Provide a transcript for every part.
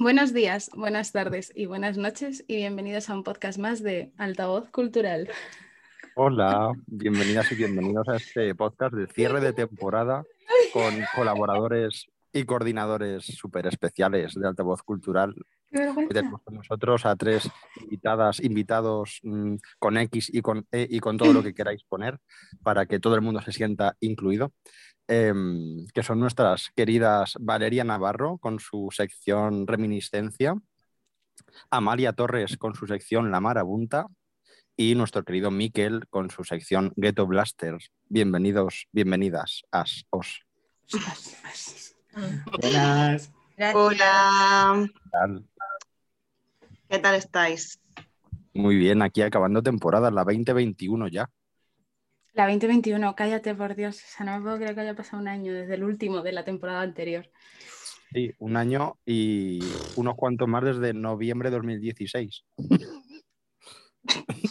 Buenos días, buenas tardes y buenas noches y bienvenidos a un podcast más de Altavoz Cultural. Hola, bienvenidas y bienvenidos a este podcast de cierre de temporada con colaboradores y coordinadores súper especiales de Altavoz Cultural. Hoy tenemos con nosotros a tres invitadas, invitados mm, con X y con E y con todo lo que queráis poner para que todo el mundo se sienta incluido. Em, que son nuestras queridas Valeria Navarro con su sección Reminiscencia, Amalia Torres con su sección La Marabunta y nuestro querido Miquel con su sección Ghetto Blasters. Bienvenidos, bienvenidas, as, os. Buenas. Hola. ¿Qué tal? ¿Qué tal estáis? Muy bien, aquí acabando temporada, la 2021 ya. La 2021, cállate por Dios, o sea, no me puedo creer que haya pasado un año desde el último de la temporada anterior. Sí, un año y unos cuantos más desde noviembre de 2016.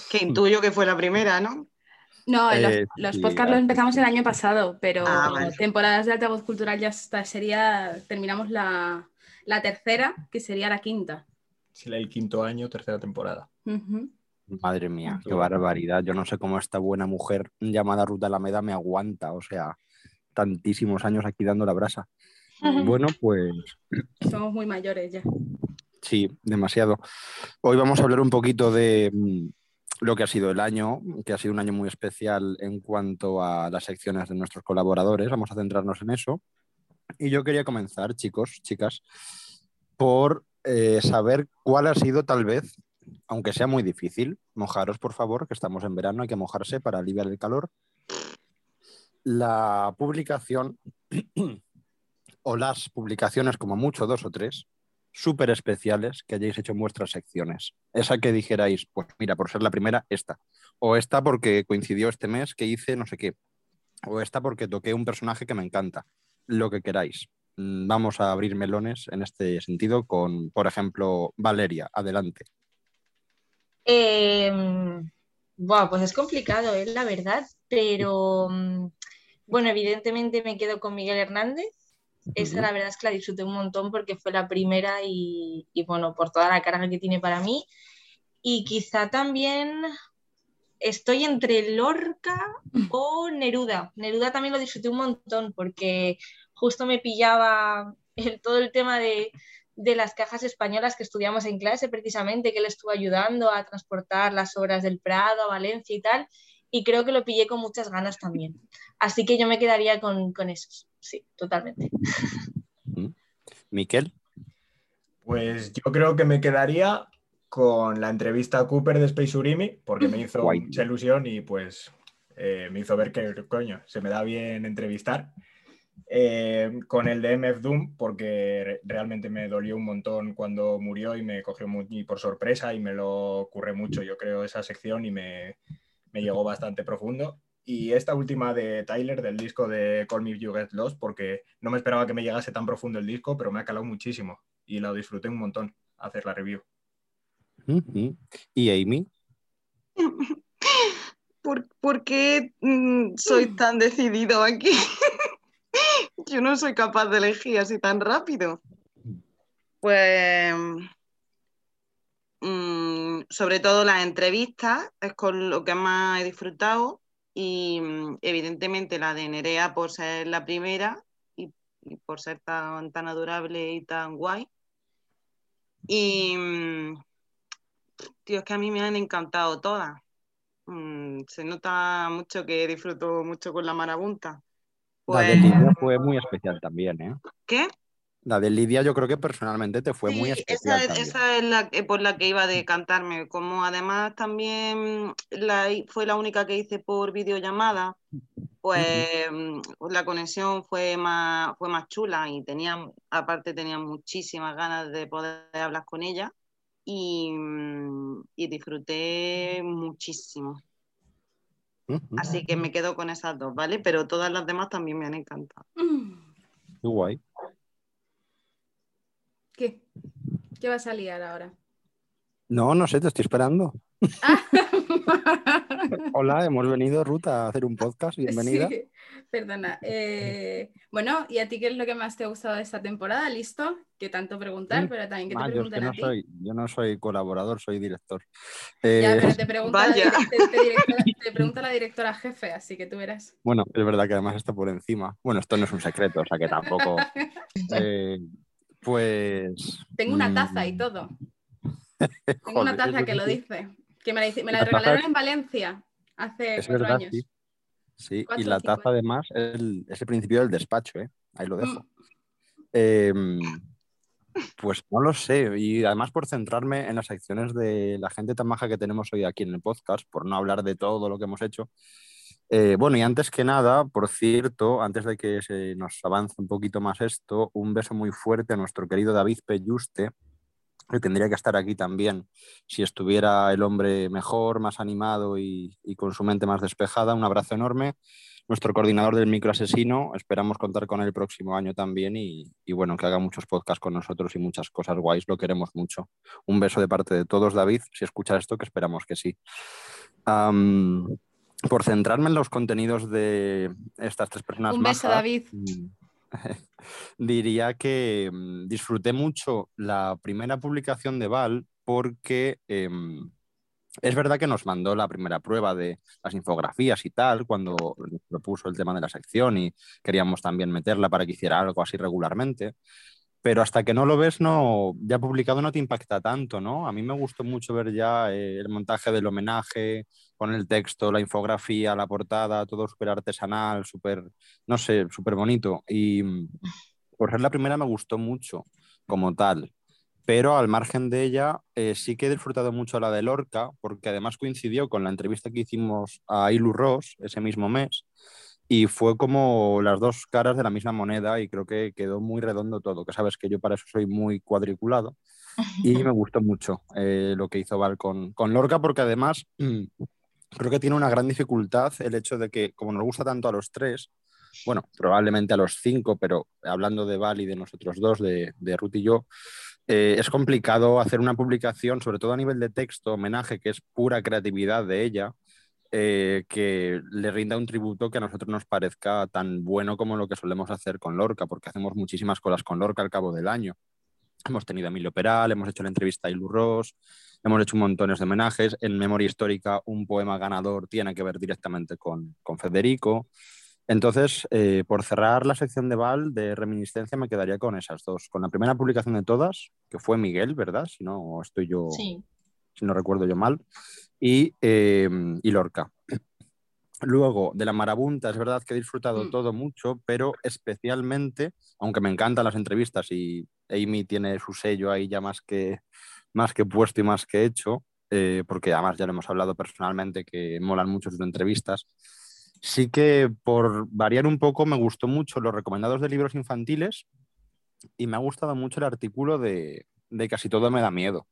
Que intuyo que fue la primera, ¿no? No, los, Eh, los sí, podcasts los empezamos el año pasado, pero Ah, vale. temporadas de altavoz cultural ya está, sería, terminamos la, la tercera, que sería la quinta. Sí, el quinto año, tercera temporada. Madre mía, qué barbaridad. Yo no sé cómo esta buena mujer llamada Ruta Alameda me aguanta, o sea, tantísimos años aquí dando la brasa. Bueno, pues Somos muy mayores ya. sí, demasiado. Hoy vamos a hablar un poquito de mm, lo que ha sido el año, que ha sido un año muy especial en cuanto a las secciones de nuestros colaboradores. Vamos a centrarnos en eso. Y yo quería comenzar, chicos, chicas, por eh, saber cuál ha sido tal vez, aunque sea muy difícil, mojaros por favor, que estamos en verano, hay que mojarse para aliviar el calor. La publicación o las publicaciones, como mucho dos o tres, súper especiales que hayáis hecho en vuestras secciones. Esa que dijerais, pues mira, por ser la primera, esta. O esta porque coincidió este mes que hice no sé qué. O esta porque toqué un personaje que me encanta. Lo que queráis. Mm, Vamos a abrir melones en este sentido con, por ejemplo, Valeria. Adelante. Eh, buah, pues es complicado, es la verdad, pero mm, bueno, evidentemente me quedo con Miguel Hernández. Esa la verdad es que la disfruté un montón porque fue la primera y, y, bueno, por toda la carga que tiene para mí. Y quizá también estoy entre Lorca o Neruda. Neruda también lo disfruté un montón porque justo me pillaba el- todo el tema de, de las cajas españolas que estudiamos en clase, precisamente, que él estuvo ayudando a transportar las obras del Prado a Valencia y tal, y creo que lo pillé con muchas ganas también. Así que yo me quedaría con, con esos, sí, totalmente. Miquel. Pues yo creo que me quedaría con la entrevista a Cooper de Space Urimi, porque me hizo Guay. mucha ilusión y pues eh, me hizo ver que, coño, se me da bien entrevistar. Eh, con el de MF Doom, porque re- realmente me dolió un montón cuando murió y me cogió muy por sorpresa y me lo ocurre mucho, yo creo, esa sección y me, me llegó bastante profundo. Y esta última de Tyler, del disco de Call Me If You Get Lost, porque no me esperaba que me llegase tan profundo el disco, pero me ha calado muchísimo y lo disfruté un montón hacer la review. Ujú. Y Amy. ¿Por, por qué mm, soy tan decidido aquí? Yo no soy capaz de elegir así tan rápido. Pues, mm, sobre todo las entrevistas es con lo que más he disfrutado y mm, evidentemente la de Nerea por ser la primera y, por ser tan, tan adorable y tan guay. Y, mm, tío, es que a mí me han encantado todas. Se nota mucho que disfruto mucho con la marabunta. La de Pues, Lidia fue muy especial también, ¿eh? ¿qué? La de Lidia yo creo que personalmente te fue muy especial esa, es- también. esa es la por la que iba de cantarme. Como además también la, fue la única que hice por videollamada, pues mm, la conexión fue más, fue más chula y tenía, aparte tenía muchísimas ganas de poder hablar con ella y, mm, y disfruté muchísimo. Así que me quedo con esas dos, ¿vale? Pero todas las demás también me han encantado. Qué guay. ¿Qué? ¿Qué vas a liar ahora? No, no sé, te estoy esperando. Hola, hemos venido, Ruta, a hacer un podcast. Bienvenida. Sí, perdona. Eh, bueno, ¿y a ti qué es lo que más te ha gustado de esta temporada? ¿Listo? Que tanto preguntar, pero también que te Ah, yo, es que pregunten no a ti. soy, yo no soy colaborador, soy director. Ya, Eh, pero te pregunta, la, Vaya. te- te directora- te pregunta la directora jefe, así que tú verás. Bueno, es verdad que además está por encima. Bueno, esto no es un secreto, o sea que tampoco. eh, pues. Tengo una taza mm, y todo. Tengo una taza que lo dice. Que me la, me la La taza regalaron es- en Valencia hace Es cuatro verdad, años. sí. Sí, y Cuatro la cinco taza además es el, es el principio del despacho, ¿eh? Ahí lo dejo. Mm. Em, pues no lo sé, y además por centrarme en las secciones de la gente tan maja que tenemos hoy aquí en el podcast, por no hablar de todo lo que hemos hecho. Eh, bueno, y antes que nada, por cierto, antes de que se nos avance un poquito más esto, un beso muy fuerte a nuestro querido David Pelluste, que tendría que estar aquí también si estuviera el hombre mejor, más animado y, y con su mente más despejada. Un abrazo enorme. Nuestro coordinador del microasesino, esperamos contar con él el próximo año también y, y bueno, que haga muchos podcasts con nosotros y muchas cosas guays, lo queremos mucho. Un beso de parte de todos, David, si escuchas esto, que esperamos que sí. Por centrarme en los contenidos de estas tres personas Un beso, majas, David. diría que mm, disfruté mucho la primera publicación de Val porque em, es verdad que nos mandó la primera prueba de las infografías y tal cuando propuso el tema de la sección y queríamos también meterla para que hiciera algo así regularmente. Pero hasta que no lo ves, no, ya publicado no te impacta tanto, ¿no? A mí me gustó mucho ver ya eh, el montaje del homenaje, con el texto, la infografía, la portada, todo súper artesanal, súper, no sé, súper bonito. Y por ser la primera me gustó mucho como tal. Pero al margen de ella, eh, sí que he disfrutado mucho la de Lorca, porque además coincidió con la entrevista que hicimos a Ilu Ross ese mismo mes. Y fue como las dos caras de la misma moneda y creo que quedó muy redondo todo, que sabes que yo para eso soy muy cuadriculado y me gustó mucho eh, lo que hizo Val con, con Lorca porque además mm, creo que tiene una gran dificultad el hecho de que como nos gusta tanto a los tres, bueno, probablemente a los cinco, pero hablando de Val y de nosotros dos, de, de Ruth y yo, eh, es complicado hacer una publicación, sobre todo a nivel de texto, homenaje, que es pura creatividad de ella, eh, que le rinda un tributo que a nosotros nos parezca tan bueno como lo que solemos hacer con Lorca, porque hacemos muchísimas cosas con Lorca al cabo del año. Hemos tenido a Emilio Peral, hemos hecho la entrevista a Ilu Ross, hemos hecho un montón de homenajes. En Memoria Histórica, un poema ganador tiene que ver directamente con, con Federico. Entonces, eh, por cerrar la sección de Val de reminiscencia, me quedaría con esas dos. Con la primera publicación de todas, que fue Miguel, ¿verdad? Si no estoy yo, Sí. si no recuerdo yo mal, y, eh, y Lorca. Luego, de la marabunta, es verdad que he disfrutado Mm. todo mucho, pero especialmente, aunque me encantan las entrevistas y Amy tiene su sello ahí ya más que, más que puesto y más que hecho, eh, porque además ya lo hemos hablado personalmente que molan mucho sus entrevistas. Sí que por variar un poco me gustó mucho los recomendados de libros infantiles y me ha gustado mucho el artículo de, de Casi todo me da miedo.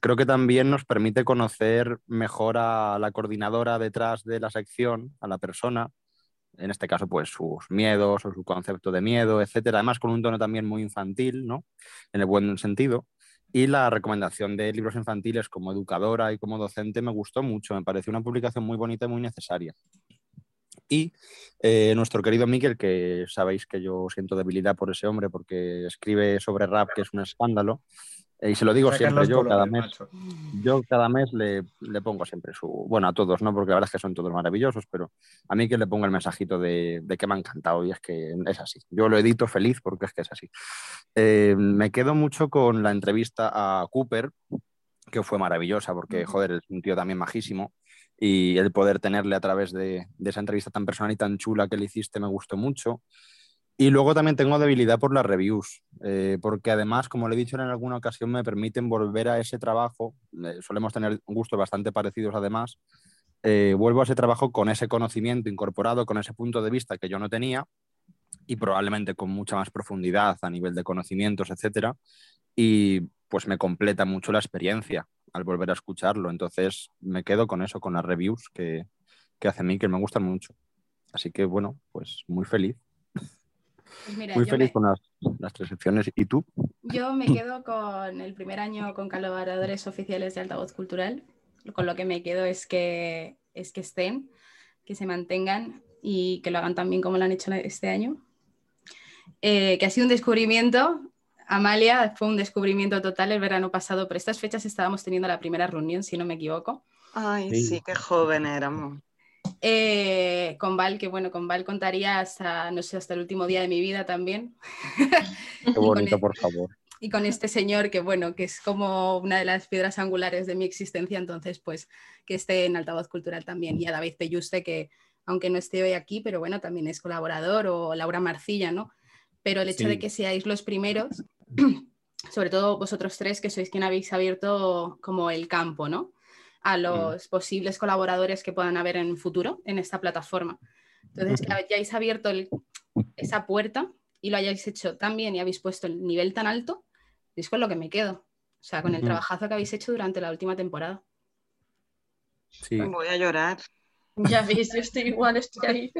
Creo que también nos permite conocer mejor a la coordinadora detrás de la sección, a la persona, en este caso, pues sus miedos o su concepto de miedo, etcétera. Además, con un tono también muy infantil, ¿no? En el buen sentido. Y la recomendación de libros infantiles como educadora y como docente me gustó mucho. Me pareció una publicación muy bonita y muy necesaria. Y eh, nuestro querido Miquel, que sabéis que yo siento debilidad por ese hombre porque escribe sobre rap, que es un escándalo, y se lo digo siempre yo, cada mes, yo cada mes le, le pongo siempre su, bueno, a todos, ¿no? Porque la verdad es que son todos maravillosos, pero a mí que le pongo el mensajito de, de que me ha encantado y es que es así. Yo lo edito feliz porque es que es así. Eh, me quedo mucho con la entrevista a Cooper, que fue maravillosa porque, joder, es un tío también majísimo y el poder tenerle a través de, de esa entrevista tan personal y tan chula que le hiciste me gustó mucho. Y luego también tengo debilidad por las reviews, eh, porque además, como le he dicho en alguna ocasión, me permiten volver a ese trabajo. eh, solemos tener gustos bastante parecidos además. eh, vuelvo a ese trabajo con ese conocimiento incorporado, con ese punto de vista que yo no tenía y probablemente con mucha más profundidad a nivel de conocimientos, etcétera. Y pues me completa mucho la experiencia al volver a escucharlo. Entonces me quedo con eso, con las reviews que, que hace mí, que me gustan mucho. Así que bueno, pues muy feliz. Pues mira, Muy feliz me- con las, las tres secciones. ¿Y tú? Yo me quedo con el primer año con colaboradores oficiales de Altavoz Cultural. con lo que me quedo es que, es que estén, que se mantengan y que lo hagan tan bien como lo han hecho este año. Eh, que ha sido un descubrimiento. Amalia fue un descubrimiento total el verano pasado. Por estas fechas estábamos teniendo la primera reunión, si no me equivoco. Ay, sí, qué joven éramos. Eh, con Val, que bueno, con Val contaría hasta, no sé, hasta el último día de mi vida también. Qué bonito, por favor. Y con este señor que bueno, que es como una de las piedras angulares de mi existencia, entonces pues que esté en altavoz cultural también. Y a David Pelluste, que aunque no esté hoy aquí, pero bueno, también es colaborador, o Laura Marcilla, ¿no? Pero el hecho de que seáis los primeros, sobre todo vosotros tres, que sois quien habéis abierto como el campo, ¿no? A mm. los posibles colaboradores que puedan haber en un futuro en esta plataforma. Entonces, que hayáis abierto esa puerta y lo hayáis hecho tan bien y habéis puesto el nivel tan alto, es con lo que me quedo. O sea, con el trabajazo que habéis hecho durante la última temporada. Sí. Voy a llorar. Ya veis, yo estoy igual, estoy ahí.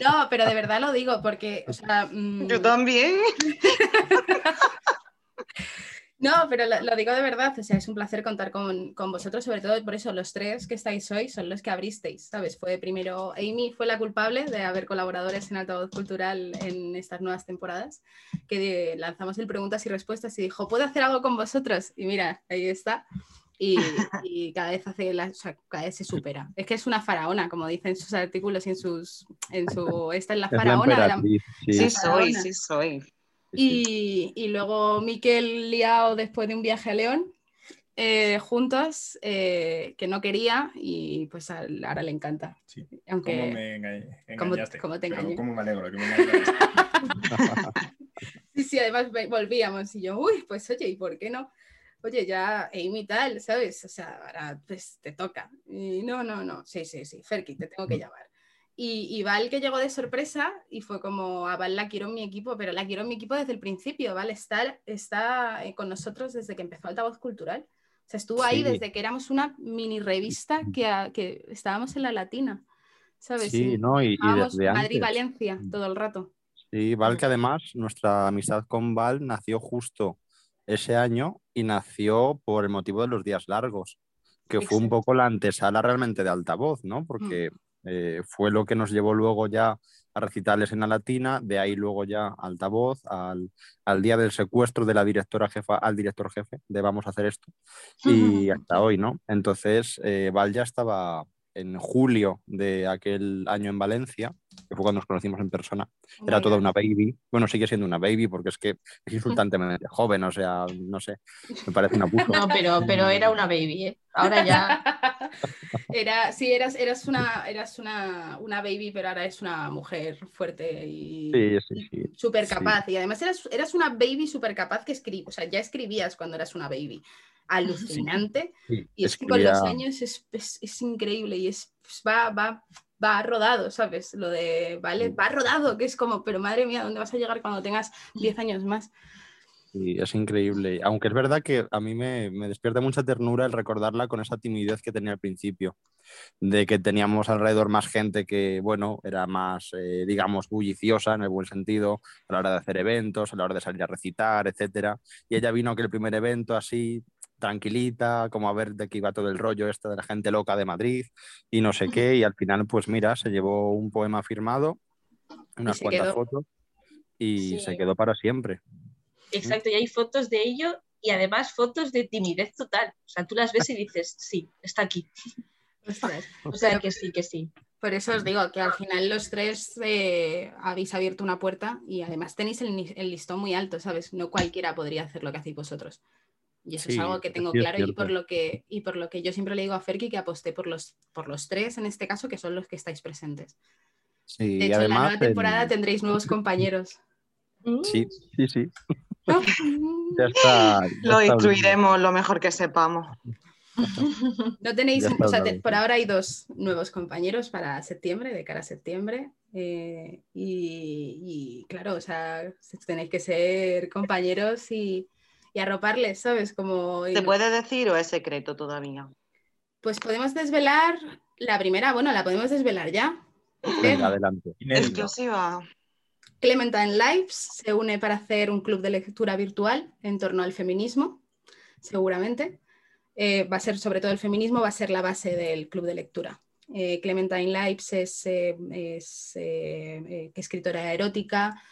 No, pero de verdad lo digo porque, o sea, mm, Yo también. No, pero lo, digo de verdad, o sea, es un placer contar con, vosotros, sobre todo por eso los tres que estáis hoy son los que abristeis, ¿sabes? Fue primero, Amy fue la culpable de haber colaboradores en Altavoz Cultural en estas nuevas temporadas, que lanzamos el preguntas y respuestas y dijo, ¿puedo hacer algo con vosotros? Y mira, ahí está. Y, cada vez hace la, o sea, cada vez se supera. Es que es una faraona, como dicen sus artículos y en sus, en su, esta es la faraona. sí, soy, sí soy. Y, luego Miquel liado después de un viaje a León, eh, juntos, eh, que no quería y pues ahora le encanta. Sí. Aunque, ¿Cómo me engañaste? ¿Cómo, te engañé? ¿Cómo me alegro que me sí, sí, además volvíamos y yo, uy, pues oye, ¿y por qué no? Oye, ya Amy tal, ¿sabes? O sea, ahora pues te toca. Y no, no, no, sí, sí, sí, Ferki, te tengo que llamar. Y, Val que llegó de sorpresa y fue como, a Val la quiero en mi equipo, pero la quiero en mi equipo desde el principio, Val está, está eh, con nosotros desde que empezó Altavoz Cultural. O sea, estuvo ahí desde que éramos una mini revista que, que estábamos en la Latina, ¿sabes? Sí, ¿no? Y, desde Madrid-Valencia todo el rato. Sí, Val que además nuestra amistad con Val nació justo ese año y nació por el motivo de los días largos, que fue un poco la antesala realmente de altavoz, ¿no? Porque... Eh, fue lo que nos llevó luego ya a recitales en la latina, de ahí luego ya altavoz, al, al día del secuestro de la directora jefa al director jefe de vamos a hacer esto, y hasta hoy, ¿no? Entonces, eh, Val ya estaba en julio de aquel año en Valencia, que fue cuando nos conocimos en persona, era toda una baby. Bueno, sigue siendo una baby porque es que es insultantemente joven, o sea, no sé, me parece una abuso. No, pero, pero era una baby, ¿eh? Ahora ya. Era, sí, eras, eras, una, eras una, una baby, pero ahora es una mujer fuerte y, súper capaz. Y además eras, eras una baby súper capaz que escribía, o sea, ya escribías cuando eras una baby alucinante. y es que con los años es, es, increíble y es, pues, va, va, va rodado, ¿sabes? Lo de, vale, va rodado, que es como, pero madre mía, ¿dónde vas a llegar cuando tengas 10 años más? Sí, es increíble. Aunque es verdad que a mí me, me, despierta mucha ternura el recordarla con esa timidez que tenía al principio, de que teníamos alrededor más gente que, bueno, era más, eh, digamos, bulliciosa en el buen sentido, a la hora de hacer eventos, a la hora de salir a recitar, etc. Y ella vino que el primer evento así, tranquilita, como a ver de qué iba todo el rollo esto de la gente loca de Madrid y no sé qué, y al final, pues mira, se llevó un poema firmado, unas cuantas fotos y se quedó para siempre. Exacto, y hay fotos de ello y además fotos de timidez total. O sea, tú las ves y dices, sí, está aquí. o sea, que sí, que sí. Por eso os digo que al final los tres eh, habéis abierto una puerta y además tenéis el, listón muy alto, ¿sabes? No cualquiera podría hacer lo que hacéis vosotros. Y eso es algo que tengo claro y por, lo que, y por lo que yo siempre le digo a Ferki que aposté por los, por los tres en este caso, que son los que estáis presentes. Sí, de hecho, en la nueva temporada tendréis nuevos compañeros. Sí, sí, sí. ya está, lo instruiremos lo mejor que sepamos. No tenéis, o sea, por ahora hay dos nuevos compañeros para septiembre, de cara a septiembre. Eh, y, y, claro, o sea, tenéis que ser compañeros y, y arroparles, ¿sabes? Como... ¿Se puede decir o es secreto todavía? Pues podemos desvelar la primera, bueno, la podemos desvelar ya. Venga, adelante. Exclusiva. Clementine Lives se une para hacer un club de lectura virtual en torno al feminismo, seguramente. eh, va a ser sobre todo el feminismo, va a ser la base del club de lectura. Eh, Clementine Lives es, es escritora erótica.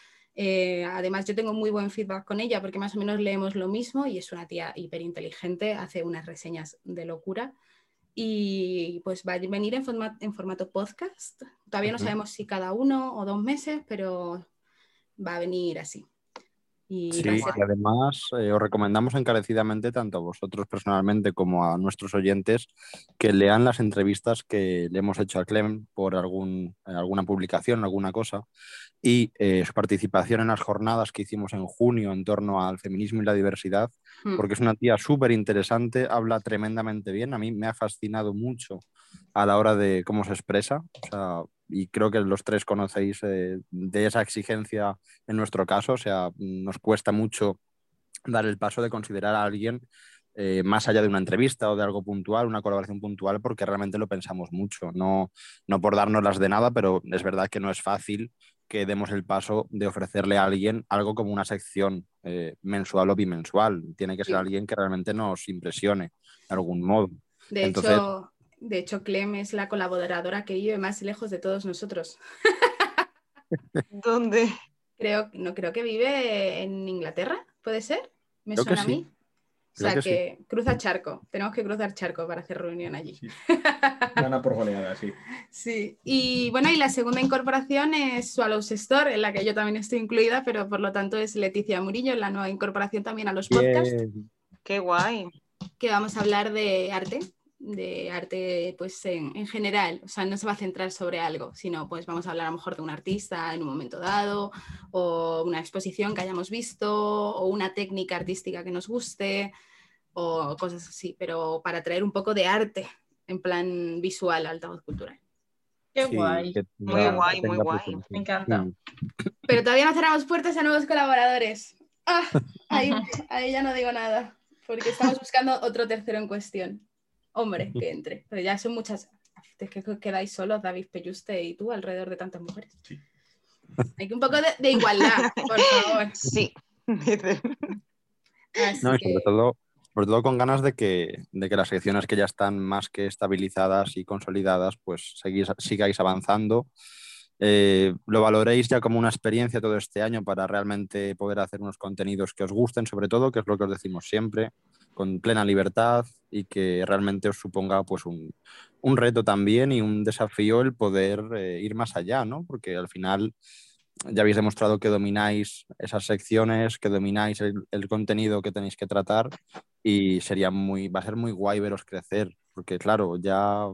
Además, yo tengo muy buen feedback con ella porque más o menos leemos lo mismo y es una tía hiperinteligente, hace unas reseñas de locura y pues va a venir en, en formato podcast. Todavía no sabemos si cada uno o dos meses, pero va a venir así. Y sí, y además eh, os recomendamos encarecidamente tanto a vosotros personalmente como a nuestros oyentes que lean las entrevistas que le hemos hecho a Clem por algún, alguna publicación, alguna cosa, y eh, su participación en las jornadas que hicimos en junio en torno al feminismo y la diversidad, hmm. porque es una tía súper interesante, habla tremendamente bien, a mí me ha fascinado mucho a la hora de cómo se expresa. O sea, y creo que los tres conocéis eh, de esa exigencia en nuestro caso, o sea, nos cuesta mucho dar el paso de considerar a alguien eh, más allá de una entrevista o de algo puntual, una colaboración puntual, porque realmente lo pensamos mucho, no, no por darnos de nada, pero es verdad que no es fácil que demos el paso de ofrecerle a alguien algo como una sección eh, mensual o bimensual. Tiene que ser alguien que realmente nos impresione de algún modo. De hecho, de hecho, Clem es la colaboradora que vive más lejos de todos nosotros. ¿Dónde? Creo, no creo que vive en Inglaterra, ¿puede ser? ¿Me suena a mí? O sea, que, cruza charco. Tenemos que cruzar charco para hacer reunión allí. Gana por goleada, sí. Sí. Y bueno, y la segunda incorporación es Swallows Store, en la que yo también estoy incluida, pero por lo tanto es Leticia Murillo, la nueva incorporación también a los podcasts. Qué guay. Que vamos a hablar de arte, de arte pues en, general, o sea, no se va a centrar sobre algo, sino pues vamos a hablar a lo mejor de un artista en un momento dado, o una exposición que hayamos visto, o una técnica artística que nos guste, o cosas así, pero para traer un poco de arte en plan visual al altavoz cultural. Qué guay. muy guay, muy guay. Me encanta. Pero todavía no cerramos puertas a nuevos colaboradores. Ah, ahí, ahí ya no digo nada, porque estamos buscando otro tercero en cuestión hombre que entre. Pero ya son muchas. Es que quedáis solos, David Pelluste y tú, alrededor de tantas mujeres. Hay que un poco de, igualdad, por favor. Sí. no, sobre, todo, sobre todo con ganas de que, de que las secciones que ya están más que estabilizadas y consolidadas, pues seguís, sigáis avanzando. Eh, lo valoréis ya como una experiencia todo este año para realmente poder hacer unos contenidos que os gusten, sobre todo, que es lo que os decimos siempre, con plena libertad y que realmente os suponga pues un, reto también y un desafío el poder eh, ir más allá, ¿no? Porque al final ya habéis demostrado que domináis esas secciones, que domináis el, contenido que tenéis que tratar y sería muy, va a ser muy guay veros crecer, porque claro, ya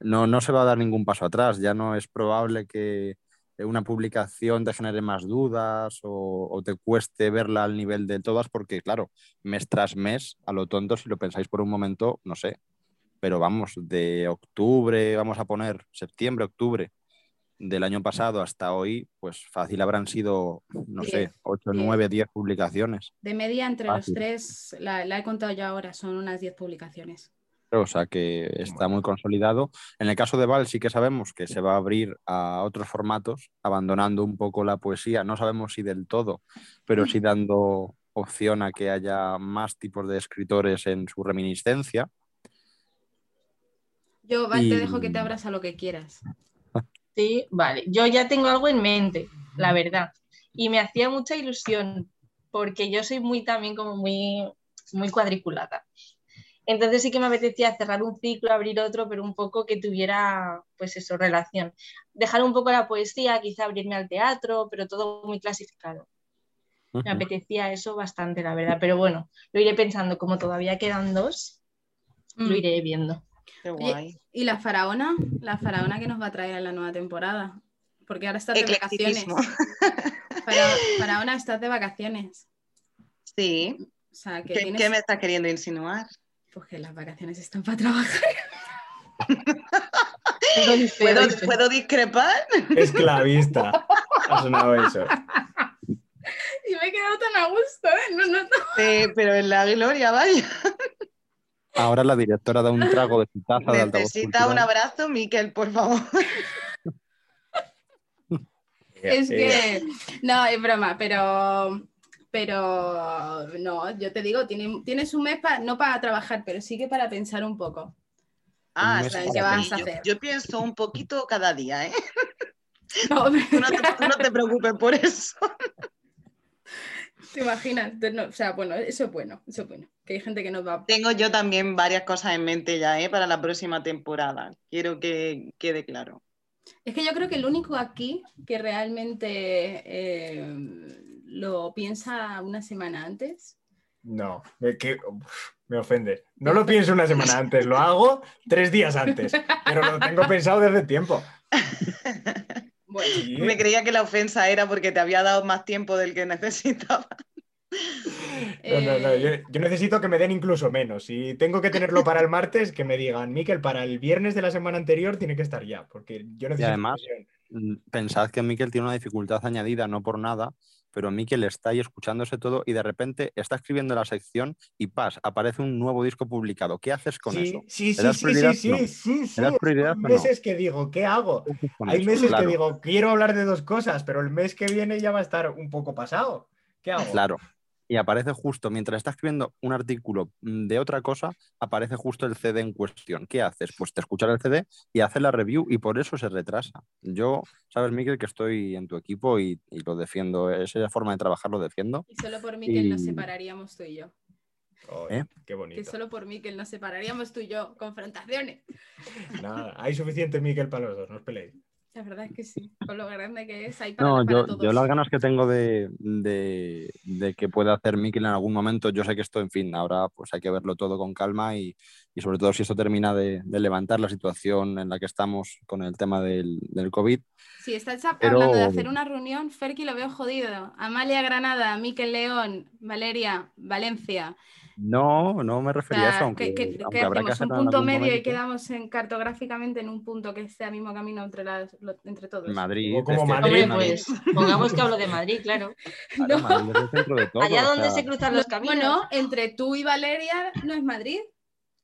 no, no se va a dar ningún paso atrás, ya no es probable que una publicación te genere más dudas o, te cueste verla al nivel de todas, porque claro, mes tras mes, a lo tonto, si lo pensáis por un momento, no sé, pero vamos, de octubre, vamos a poner septiembre, octubre del año pasado hasta hoy, pues fácil habrán sido, no sé, 8, 9, 10 publicaciones. De media entre los tres, la, la he contado yo ahora, son unas 10 publicaciones o sea que está muy consolidado. En el caso de Val sí que sabemos que se va a abrir a otros formatos, abandonando un poco la poesía, no sabemos si del todo, pero sí dando opción a que haya más tipos de escritores en su reminiscencia. Yo, Val, te dejo que te abras a lo que quieras. Sí, vale. Yo ya tengo algo en mente, la verdad. Y me hacía mucha ilusión, porque yo soy muy también como muy, muy cuadriculada. Entonces sí que me apetecía cerrar un ciclo, abrir otro, pero un poco que tuviera, pues eso, relación. Dejar un poco la poesía, quizá abrirme al teatro, pero todo muy clasificado. Me apetecía eso bastante, la verdad. Pero bueno, lo iré pensando, como todavía quedan dos, lo mm. iré viendo. Qué guay. ¿Y la faraona? La faraona que nos va a traer en la nueva temporada. Porque ahora estás de vacaciones. faraona, estás de vacaciones. Sí. ¿Qué me estás queriendo insinuar? Pues que las vacaciones están para trabajar. ¿Puedo, discrepar? Esclavista. Ha sonado eso. Y me he quedado tan a gusto, ¿eh? Sí, pero en la gloria, vaya. Ahora la directora da un trago de su taza de Necesita un abrazo, Miquel, por favor. es que, no, es broma, pero Pero no, yo te digo, tiene- tienes un mes pa- no para trabajar, pero sí que para pensar un poco. Ah, sí, ¿qué vas a yo- hacer? Yo, pienso un poquito cada día, ¿eh? No, Tú no te, tú no te preocupes por eso. ¿Te imaginas? No, o sea, bueno, eso es bueno, eso es bueno. Que hay gente que nos va. Tengo yo también varias cosas en mente ya, ¿eh? Para la próxima temporada. Quiero que quede claro. Es que yo creo que el único aquí que realmente eh, lo piensa una semana antes. No, me, que- uf, me ofende. No lo pienso una semana antes, lo hago tres días antes, pero lo tengo pensado desde tiempo. Bueno, Sí, Me creía que la ofensa era porque te había dado más tiempo del que necesitaba. No, no, no, yo, yo necesito que me den incluso menos. Si tengo que tenerlo para el martes, que me digan, Miquel, para el viernes de la semana anterior tiene que estar ya, porque yo necesito. además- presión". Mm, Pensad que Miquel tiene una dificultad añadida, no por nada, pero Miquel está ahí escuchándose todo y de repente está escribiendo la sección y pas, aparece un nuevo disco publicado. ¿Qué haces con Sí, eso? sí, ¿Le sí, sí, sí, sí, No. sí, sí. ¿Le das prioridad Hay no? meses que digo, ¿qué hago? ¿Qué haces con Hay eso? meses Claro, que digo, quiero hablar de dos cosas, pero el mes que viene ya va a estar un poco pasado. ¿Qué hago? Claro. Y aparece justo, mientras está escribiendo un artículo mm, de otra cosa, aparece justo el CD en cuestión. ¿Qué haces? Pues te escuchas el CD y haces la review y por eso se retrasa. Yo, sabes, Miquel, que estoy en tu equipo y, y lo defiendo. Esa forma de trabajar lo defiendo. y solo por Miquel nos Y- separaríamos tú y yo. ¿Eh? Qué Que bonito. solo por Miquel nos separaríamos tú y yo. Confrontaciones. Nada, hay suficiente Miquel para los dos, no os peleéis. La verdad es que sí. Con lo grande que es, hay para, No, para yo, todos. yo las ganas que tengo de, de, de que pueda hacer Mikel en algún momento, yo sé que esto, en fin, ahora pues hay que verlo todo con calma y, y sobre todo si esto termina de, de levantar la situación en la que estamos con el tema del, del COVID. Si estás a- Pero- hablando de hacer una reunión, Ferki lo veo jodido. Amalia Granada, Miquel León, Valeria, Valencia. No, no me O refería a eso, aunque, ¿qué, qué- aunque qué habrá que hacemos? hacerlo ¿Un punto medio y quedamos en, cartográficamente en un punto que sea mismo camino entre, las, lo- entre todos? Madrid. O como que- Madrid. Pues pongamos que hablo de Madrid, claro. Claro, Madrid es el centro de todo, Allá donde sea, se cruzan los caminos. Bueno, entre tú y Valeria no es Madrid.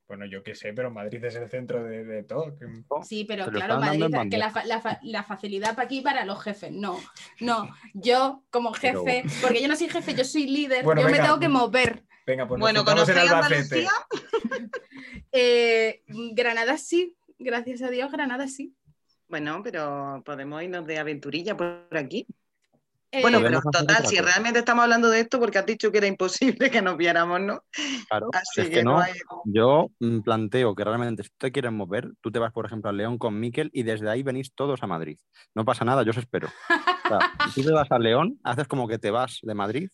Bueno, yo qué sé, pero Madrid es el centro de, de todo. que- Sí, pero claro, Madrid, que la, fa- la fa- la facilidad para aquí para los jefes. No, no. Yo como Pero- jefe, porque yo no soy jefe, yo soy líder, Bueno, yo me tengo que mover. Venga, pues Bueno, juntamos en ¿conocéis Albacete. Eh, Granada sí, gracias a Dios, Granada sí. Bueno, pero podemos irnos de aventurilla por aquí. Eh, Bueno, pero total, si realmente estamos hablando de esto, porque has dicho que era imposible que nos viéramos, ¿no? claro, Así es que, que no no, hay. Yo mm, planteo que realmente si te quieres mover, tú te vas, por ejemplo, a León con Miquel y desde ahí venís todos a Madrid. No pasa nada, yo os espero. O sea, tú te vas a León, haces como que te vas de Madrid,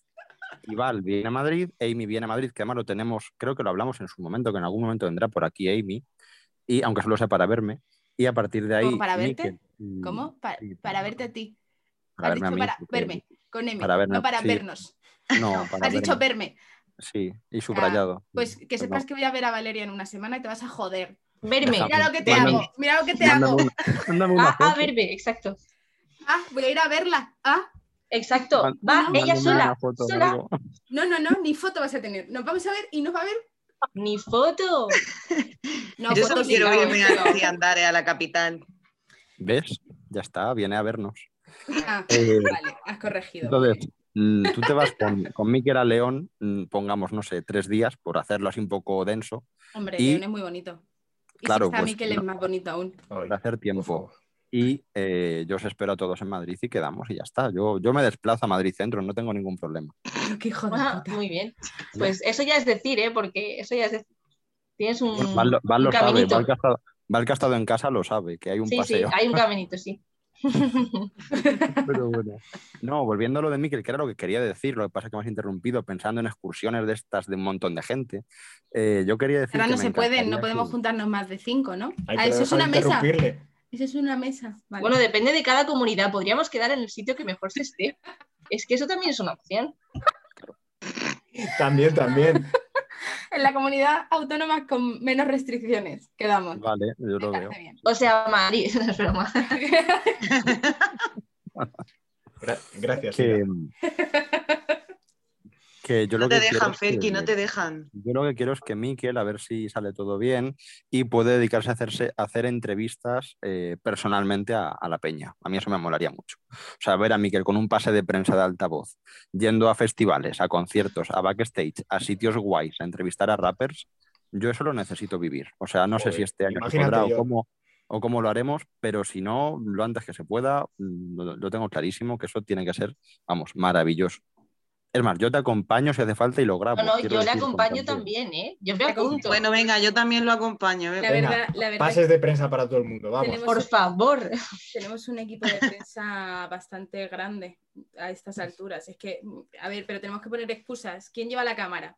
y Val viene a Madrid, Amy viene a Madrid, que además lo tenemos, creo que lo hablamos en su momento, que en algún momento vendrá por aquí Amy, y aunque solo sea para verme, y a partir de ahí... ¿Cómo, para verte? Miquel y- ¿Cómo? Pa- sí, para verte a ti. para Has verme a dicho mí, para verme, con M, para verme, no para sí. vernos. No, para Has dicho verme. Sí, y subrayado. Pues que sepas que voy a ver a Valeria en una semana y te vas a joder. Verme. Mira lo que te Mándame- hago, mira lo que te Mándame hago. una, mándame una Ah, ah, verme, exacto. Ah, voy a ir a verla. Ah, Exacto. Va ella sola. foto sola. no, no, no, ni foto vas a tener. Nos vamos a ver y nos va a ver. Ni foto. No, Yo solo quiero irme a Lucía Andares, a la capital. ¿Ves? Ya está, viene a vernos. Ah, Eh, vale, has corregido. Entonces, mm, tú te vas con, con Miquel a León, mm, pongamos, no sé, tres días, por hacerlo así un poco denso, Hombre, y- León es muy bonito. Y Claro, si está pues, Miquel no. es más bonito aún. Para hacer por tiempo. Y eh, yo os espero a todos en Madrid y quedamos y ya está. Yo, yo me desplazo a Madrid Centro, no tengo ningún problema. Pero qué hijo de Ah, muy bien. Pues eso ya es decir, ¿eh? Porque eso ya es decir. Tienes un, Bueno, Val, lo- Val un lo sabe, caminito. Val que, ha estado, Val que ha estado en casa lo sabe, que hay un Sí, sí, paseo. hay un caminito, sí. Pero bueno. No, volviendo a lo de Miquel, que era lo que quería decir, lo que pasa es que me has interrumpido pensando en excursiones de estas de un montón de gente. Eh, yo quería decir Ahora no se pueden, no podemos que- juntarnos más de cinco, ¿no? Ay, Ah, eso es una mesa. Eso es una mesa. Vale. Bueno, depende de cada comunidad. Podríamos quedar en el sitio que mejor se esté. Es que eso también es una opción. También, también. en la comunidad autónoma con menos restricciones. Quedamos. Vale, yo lo veo. bien. O sea, Madrid, no es broma. Gra- Gracias. Que. Que yo No lo te que quiero dejan, es que- Ferki, no te dejan. Yo lo que quiero es que Miquel, a ver si sale todo bien y puede dedicarse a, hacerse, a hacer entrevistas eh, personalmente a, a la peña. A mí eso me molaría mucho. O sea, ver a Miquel con un pase de prensa de altavoz, yendo a festivales, a conciertos, a backstage, a sitios guays, a entrevistar a rappers, yo eso lo necesito vivir. O sea, no sé si este año se podrá o cómo, o cómo lo haremos, pero si no, lo antes que se pueda, lo, lo tengo clarísimo que eso tiene que ser, vamos, maravilloso. Es más, yo te acompaño si hace falta y lo grabo. No, no, quiero yo le acompaño también, ¿eh? Yo me apunto. Bueno, venga, yo también lo acompaño. La Venga, verdad, la verdad Pases de prensa para todo el mundo, vamos. Tenemos- Por favor. tenemos un equipo de prensa bastante grande a estas alturas. Es que, a ver, pero tenemos que poner excusas. ¿Quién lleva la cámara?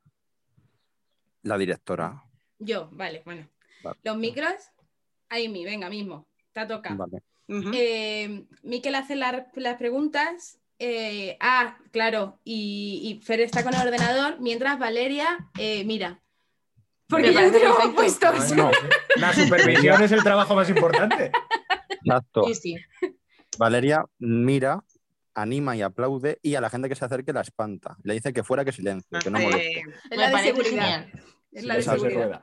La directora. Yo, vale, bueno. Vale. Los micros, Amy, venga, mismo. Te ha tocado. Vale. Eh, Miquel hace la- las preguntas. Eh, ah, claro, y, y Fer está con el ordenador, mientras Valeria eh, mira. Porque tenemos perfecto. puestos. Bueno, la supervisión es el trabajo más importante. Exacto. Sí, sí. Valeria mira, anima y aplaude y a la gente que se acerque la espanta. Le dice que fuera que silencio, que no moleste. Es la de seguridad. Es la de seguridad.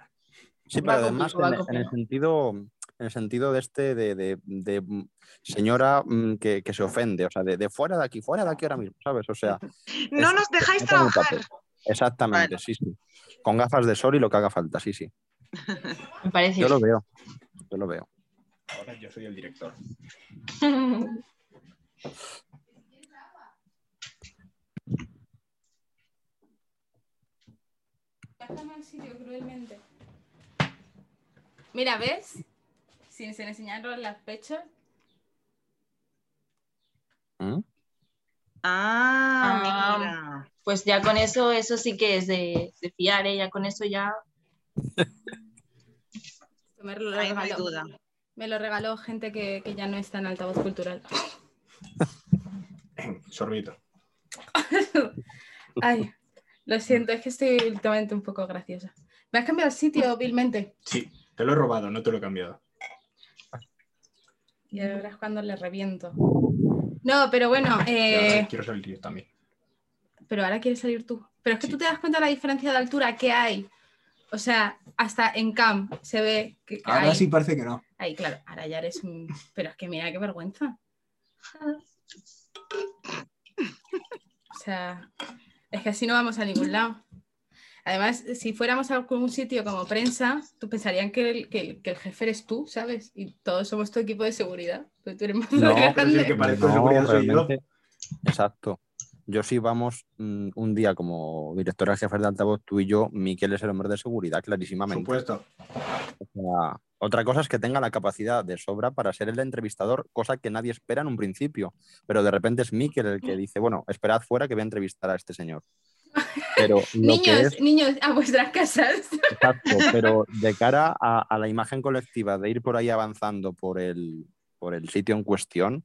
Sí, pero además en, en el sentido, en el sentido de este de, de- de, mm, señora mm, que, que se ofende, o sea, de, de fuera de aquí, fuera de aquí ahora mismo, ¿sabes? O sea, No es- nos dejáis trabajar. Exactamente, sí, sí. Con gafas de sol y lo que haga falta, sí, sí. Me parece Yo lo veo. Yo lo veo. Ahora yo soy el director. Déjame el sitio cruelmente. Mira, ¿ves? Sin, sin enseñarnos las pechos. ¿Mm? Ah, Ah. mira. Pues ya con eso, eso sí que es de, de fiar, ¿eh? Ya con eso ya. Me lo Ahí no hay regaló, duda. me lo regaló gente que, que ya no está en altavoz cultural. Sorbito. Ay, lo siento, es que estoy últimamente un poco graciosa. ¿Me has cambiado el sitio, vilmente? Sí, te lo he robado, no te lo he cambiado. Y ahora es cuando le reviento. No, pero bueno, Y eh, quiero salir yo también. pero ahora quieres salir tú. Pero es que Sí. tú te das cuenta de la diferencia de altura que hay. O sea, hasta en cam se ve que que Ahora hay- sí parece que no. Ahí, claro, ahora ya eres un... Pero es que mira qué vergüenza. O sea, es que así no vamos a ningún lado. Además, si fuéramos a algún sitio como prensa, tú pensarían que el, que el- que el jefe eres tú, ¿sabes? Y todos somos tu equipo de seguridad. Pero tú eres más No, pero grande. si el que parezco seguridad soy yo. realmente- Exacto. Yo sí vamos mm, un día como directora jefe de altavoz, tú y yo, Miquel es el hombre de seguridad, Por clarísimamente. supuesto. O sea, otra cosa es que tenga la capacidad de sobra para ser el entrevistador, cosa que nadie espera en un principio. Pero de repente es Miquel el que dice, bueno, esperad fuera que voy a entrevistar a este señor. Pero lo que Niños, es, niños, a vuestras casas. exacto, pero de cara a, a la imagen colectiva de ir por ahí avanzando por el, por el sitio en cuestión,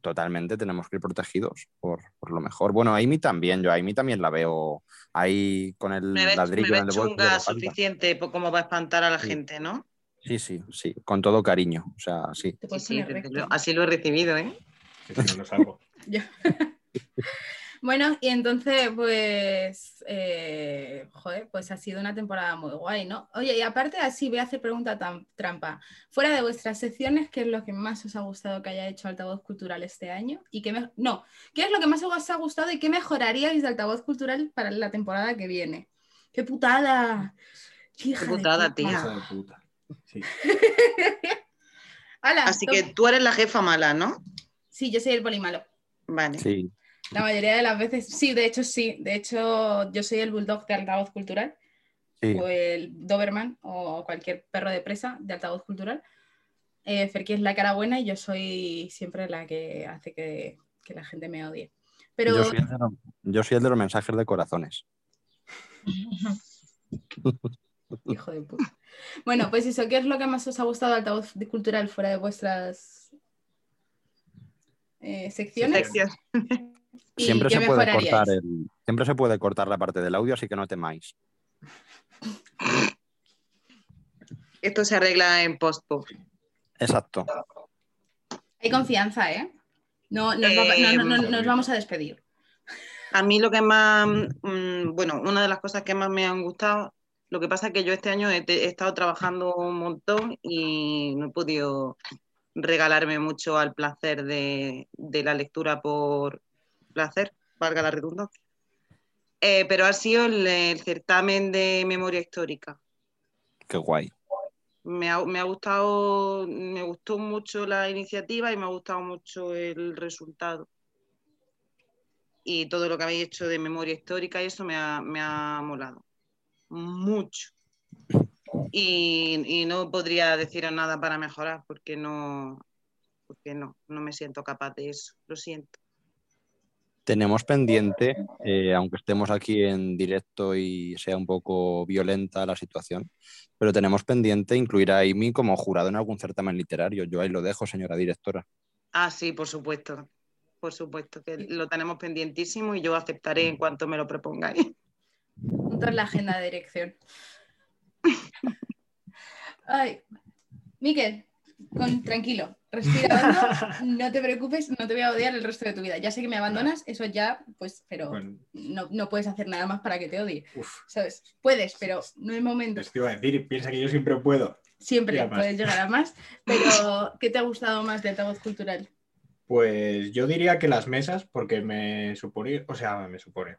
totalmente tenemos que ir protegidos por, por lo mejor. Bueno, a Amy también, yo a Amy también la veo ahí con el Me ladrillo me en el chunga suficiente como para espantar a la Sí. gente, ¿no? Sí, sí, sí, con todo cariño. O sea, sí. Sí, sí, luego. así lo he recibido, ¿eh? Si no, no salgo. Bueno, y entonces, pues, eh, joder, pues ha sido una temporada muy guay, ¿no? Oye, y aparte así, voy a hacer pregunta tan, trampa. Fuera de vuestras secciones, ¿qué es lo que más os ha gustado que haya hecho Altavoz Cultural este año? Y qué me- no, ¿qué es lo que más os ha gustado y qué mejoraríais de Altavoz Cultural para la temporada que viene? ¡Qué putada! Hija de putada, puta. Sí. Así toma. que tú eres la jefa mala, ¿no? Sí, yo soy el polimalo. Vale. Sí, La mayoría de las veces, sí, de hecho sí. De hecho, yo soy el bulldog de altavoz cultural, sí. o el Doberman, o cualquier perro de presa de altavoz cultural. Eh, Ferki es la cara buena y yo soy siempre la que hace que, que la gente me odie. Pero Yo, soy el de los, yo soy el de los mensajes de corazones. hijo de puta. Bueno, pues eso, ¿qué es lo que más os ha gustado de altavoz cultural fuera de vuestras eh, secciones? Sección. ¿Y Siempre se, puede cortar el, siempre se puede cortar la parte del audio, así que no temáis. Esto se arregla en post Exacto. Hay confianza, ¿eh? No, nos, va- no, no, no, nos vamos a despedir. A mí lo que más, mm, bueno, una de las cosas que más me han gustado, lo que pasa es que yo este año he, he estado trabajando un montón y no he podido regalarme mucho al placer de, de la lectura por placer, valga la redundancia. Eh, pero ha sido el, el certamen de memoria histórica. Qué guay. Me ha, me ha gustado, me gustó mucho la iniciativa y me ha gustado mucho el resultado. Y todo lo que habéis hecho de memoria histórica y eso me ha, me ha molado. Mucho. Y, y no podría deciros nada para mejorar porque no, porque no, no me siento capaz de eso. Lo siento. Tenemos pendiente, eh, aunque estemos aquí en directo y sea un poco violenta la situación, pero tenemos pendiente incluir a Amy como jurado en algún certamen literario. Yo ahí lo dejo, señora directora. Ah, sí, por supuesto. Por supuesto que lo tenemos pendientísimo y yo aceptaré en cuanto me lo propongáis. Punto en la agenda de dirección. Ay, Miquel, con, tranquilo, respira hondo, no te preocupes, no te voy a odiar el resto de tu vida. Ya sé que me abandonas, eso ya, pues, pero Bueno. no, no puedes hacer nada más para que te odie, Uf, ¿sabes? Puedes, pero no es momento. les iba a decir, piensa que yo siempre puedo. Siempre puedes llegar a más, pero ¿qué te ha gustado más de altavoz cultural? Pues yo diría que las mesas, porque me supone, o sea, me supone.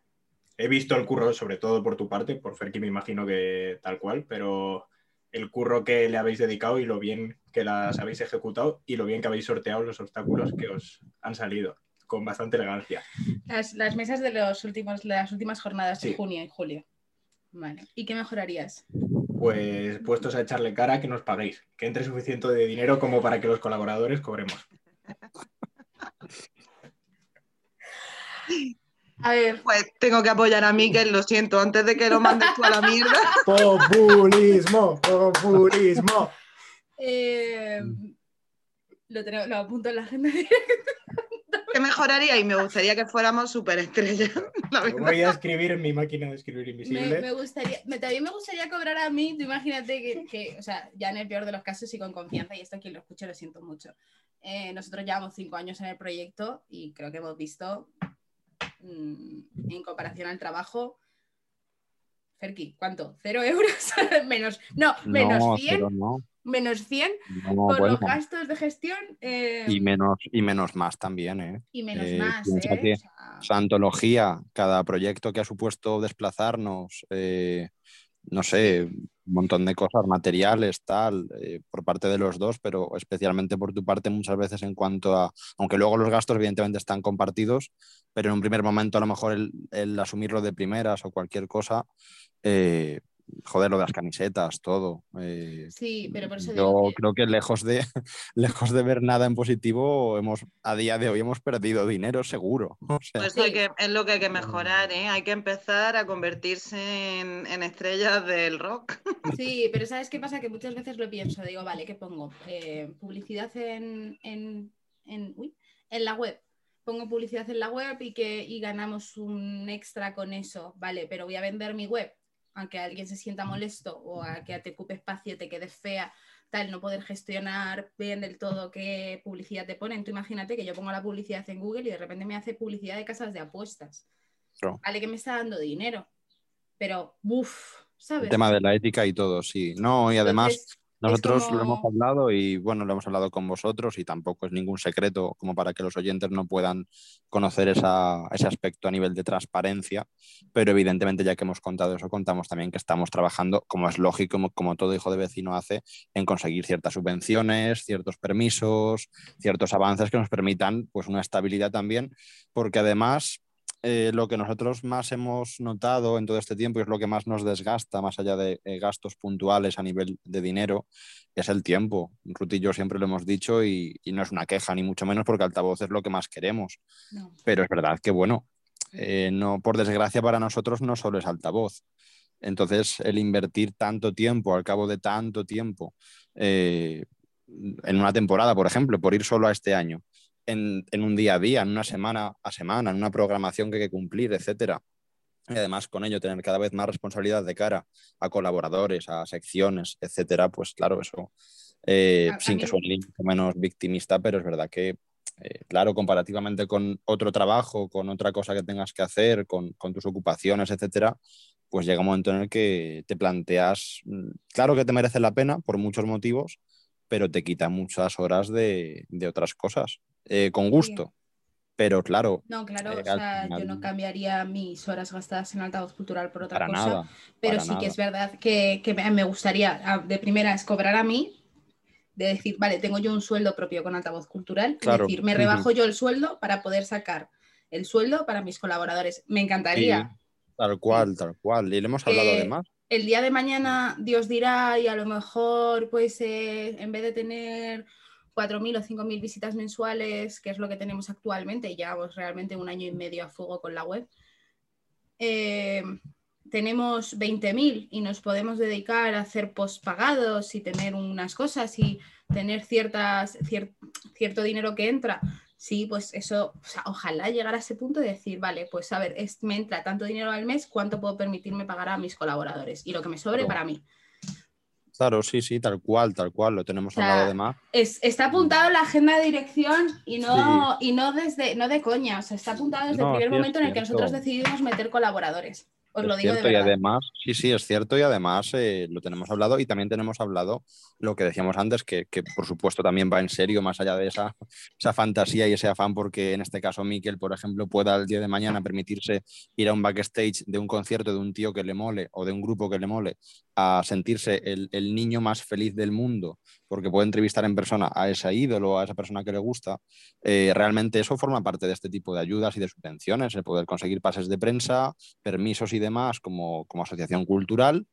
He visto el curro, sobre todo por tu parte, por Ferki me imagino que tal cual, pero el curro que le habéis dedicado y lo bien que las habéis ejecutado y lo bien que habéis sorteado los obstáculos que os han salido, con bastante elegancia. Las, las mesas de, los últimos, las últimas jornadas de junio y julio. Vale. ¿Y qué mejorarías? Pues puestos a echarle cara, que nos paguéis, que entre suficiente de dinero como para que los colaboradores cobremos. A ver, Pues tengo que apoyar a Miquel, lo siento, antes de que lo mandes tú a la mierda. Populismo, populismo. eh, lo, tengo- lo apunto en la agenda. ¿Qué mejoraría? Y me gustaría que fuéramos superestrellas. Voy a escribir en mi máquina de escribir invisible. me gustaría, me- también me gustaría cobrar a mí, tú imagínate que, que, o sea, ya en el peor de los casos y con confianza, y esto quien lo escuche lo siento mucho. Eh, nosotros llevamos cinco años en el proyecto y creo que hemos visto, en comparación al trabajo, Ferki, ¿cuánto? ¿Cero euros? menos, no, menos no, 100, pero no. menos 100 No, por bueno. los gastos de gestión eh, Y menos, y menos más también, ¿eh? y menos eh, más. ¿eh? que- O sea, cada proyecto que ha supuesto desplazarnos, eh, no sé, un montón de cosas, materiales, tal, eh, por parte de los dos, pero especialmente por tu parte muchas veces en cuanto a, aunque luego los gastos evidentemente están compartidos, pero en un primer momento a lo mejor el, el asumirlo de primeras o cualquier cosa, eh, joder, lo de las camisetas, todo. eh, sí, pero por eso yo digo que- creo que lejos de, lejos de ver nada en positivo, hemos, a día de hoy hemos perdido dinero seguro. O sea, Pues hay que, es lo que hay que mejorar, ¿eh? Hay que empezar a convertirse en, en estrellas del rock. Sí, pero ¿sabes qué pasa? Que muchas veces lo pienso, digo, vale, ¿qué pongo? Eh, publicidad en, en, en, uy, en la web. Pongo publicidad en la web y que y ganamos un extra con eso, vale, pero voy a vender mi web, aunque alguien se sienta molesto o a que te ocupe espacio, te quede fea, tal, no poder gestionar bien del todo qué publicidad te ponen. Tú imagínate que yo pongo la publicidad en Google y de repente me hace publicidad de casas de apuestas. Vale, que me está dando dinero, pero, uff, ¿sabes? el tema de la ética y todo, sí. No, y además Entonces, nosotros como- lo hemos hablado y bueno, lo hemos hablado con vosotros y tampoco es ningún secreto como para que los oyentes no puedan conocer esa- ese aspecto a nivel de transparencia, pero evidentemente ya que hemos contado eso, contamos también que estamos trabajando, como es lógico, como, como todo hijo de vecino hace, en conseguir ciertas subvenciones, ciertos permisos, ciertos avances que nos permitan pues una estabilidad también, porque además eh, lo que nosotros más hemos notado en todo este tiempo y es lo que más nos desgasta, más allá de eh, gastos puntuales a nivel de dinero, es el tiempo. Ruth y yo siempre lo hemos dicho y, y no es una queja, ni mucho menos porque altavoz es lo que más queremos. no. Pero es verdad que, bueno, eh, no, por desgracia para nosotros no solo es altavoz. Entonces, el invertir tanto tiempo, al cabo de tanto tiempo, en una temporada, por ejemplo, por ir solo a este año, en, en un día a día, en una semana a semana, en una programación que hay que cumplir, etcétera. Y además con ello tener cada vez más responsabilidad de cara a colaboradores, a secciones, etcétera, pues claro, eso, eh, sin que suene menos victimista, pero es verdad que eh, claro, comparativamente con otro trabajo, con otra cosa que tengas que hacer, con, tus ocupaciones, etcétera, pues llega un momento en el que te planteas, mm, claro que te merece la pena por muchos motivos, pero te quita muchas horas de, otras cosas, eh, con gusto. Pero claro. No, claro, o sea, yo no cambiaría mis horas gastadas en altavoz cultural por otra cosa. pero sí que es verdad que, me gustaría, de primera, es cobrar a mí, de decir, vale, tengo yo un sueldo propio con altavoz cultural, es decir, me rebajo yo el sueldo para poder sacar el sueldo para mis colaboradores. Me encantaría. tal cual, tal cual. Y le hemos hablado además. El día de mañana Dios dirá y a lo mejor, pues, eh, en vez de tener 4.000 o 5.000 visitas mensuales, que es lo que tenemos actualmente, y llevamos realmente un año y medio a fuego con la web, eh, tenemos 20.000 y nos podemos dedicar a hacer pagados y tener unas cosas y tener ciertas, cierto dinero que entra, sí, pues eso, ojalá llegar a ese punto de decir, vale, pues a ver, me entra tanto dinero al mes, ¿cuánto puedo permitirme pagar a mis colaboradores? Y lo que me sobre para mí. Claro, sí, sí, tal cual, tal cual, lo tenemos hablado de más. está apuntado en la agenda de dirección y no, y no desde, no de coña, o sea, está apuntado desde el primer momento en el que nosotros decidimos meter colaboradores. Os lo digo cierto, y además, sí, sí, es cierto, y además eh, lo tenemos hablado y también tenemos hablado lo que decíamos antes, que, por supuesto también va en serio, más allá de esa, esa fantasía y ese afán, porque en este caso Miquel, por ejemplo, pueda el día de mañana permitirse ir a un backstage de un concierto de un tío que le mole o de un grupo que le mole a sentirse el, el niño más feliz del mundo porque puede entrevistar en persona a ese ídolo, a esa persona que le gusta, eh, realmente eso forma parte de este tipo de ayudas y de subvenciones, el poder conseguir pases de prensa, permisos y demás como, como asociación cultural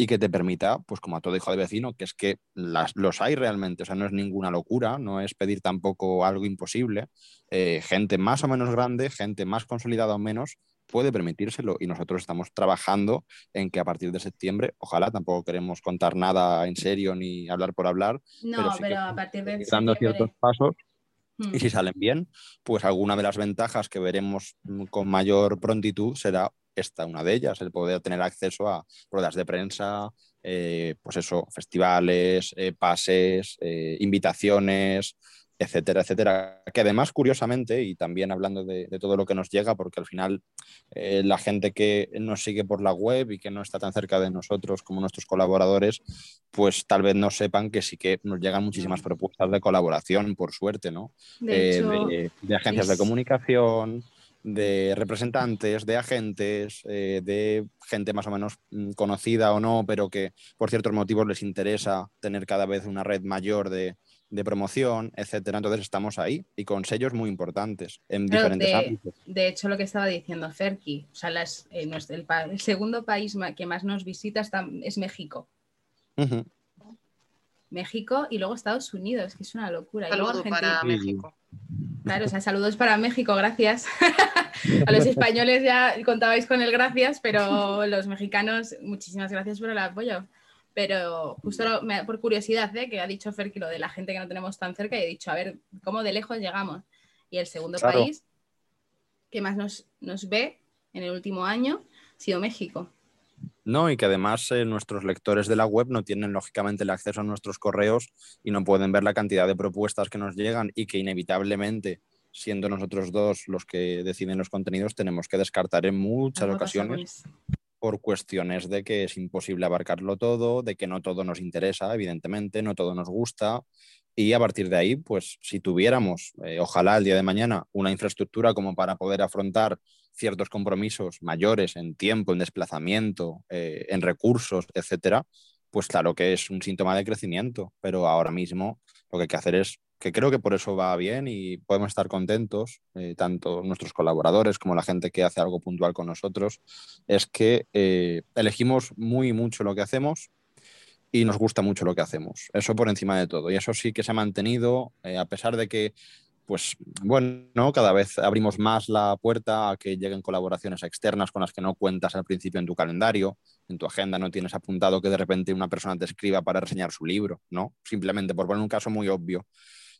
y que te permita, pues como a todo hijo de vecino, que es que las, los hay realmente, o sea, no es ninguna locura, no es pedir tampoco algo imposible, eh, gente más o menos grande, gente más consolidada o menos, puede permitírselo y nosotros estamos trabajando en que a partir de septiembre, ojalá tampoco queremos contar nada en serio ni hablar por hablar. No, pero, a partir de dando ciertos pasos y hmm. si salen bien, pues alguna de las ventajas que veremos con mayor prontitud será esta una de ellas, el poder tener acceso a ruedas de prensa, eh, pues eso, festivales, eh, pases, eh, invitaciones, etcétera, etcétera. Que además, curiosamente, y también hablando de, todo lo que nos llega, porque al final eh, la gente que nos sigue por la web y que no está tan cerca de nosotros como nuestros colaboradores, pues tal vez no sepan que sí que nos llegan muchísimas propuestas de colaboración, por suerte, ¿no? De, eh, agencias de comunicación, de representantes, de agentes, eh, de gente más o menos mm, conocida o no, pero que por ciertos motivos les interesa tener cada vez una red mayor de, de promoción, etcétera. Entonces estamos ahí y con sellos muy importantes en diferentes de, ámbitos. De hecho, lo que estaba diciendo Ferki, o sea, eh, el, segundo país que más nos visita es México. México y luego Estados Unidos, que es una locura. Saludos para México. Claro, o sea, saludos para México, gracias. a los españoles ya contabais con el gracias, pero los mexicanos, muchísimas gracias por el apoyo. Pero justo por curiosidad, ¿eh? que ha dicho Ferki lo de la gente que no tenemos tan cerca, y he dicho, a ver, ¿cómo de lejos llegamos? Y el segundo país que más nos, nos, ve en el último año ha sido México. No, y que además eh, nuestros lectores de la web no tienen lógicamente el acceso a nuestros correos y no pueden ver la cantidad de propuestas que nos llegan y que inevitablemente, siendo nosotros dos los que deciden los contenidos, tenemos que descartar en muchas ocasiones por cuestiones de que es imposible abarcarlo todo, de que no todo nos interesa, evidentemente, no todo nos gusta. Y a partir de ahí, pues si tuviéramos, eh, ojalá el día de mañana, una infraestructura como para poder afrontar ciertos compromisos mayores en tiempo, en desplazamiento, eh, en recursos, etcétera, pues claro que es un síntoma de crecimiento. Pero ahora mismo lo que hay que hacer es que creo que por eso va bien y podemos estar contentos, eh, tanto nuestros colaboradores como la gente que hace algo puntual con nosotros, es que eh, elegimos muy mucho lo que hacemos y nos gusta mucho lo que hacemos. Eso por encima de todo. Y eso sí que se ha mantenido, a pesar de que, pues bueno, cada vez abrimos más la puerta a que lleguen colaboraciones externas con las que no cuentas al principio en tu calendario, en tu agenda no tienes apuntado que de repente una persona te escriba para reseñar su libro, ¿no? Simplemente por poner un caso muy obvio.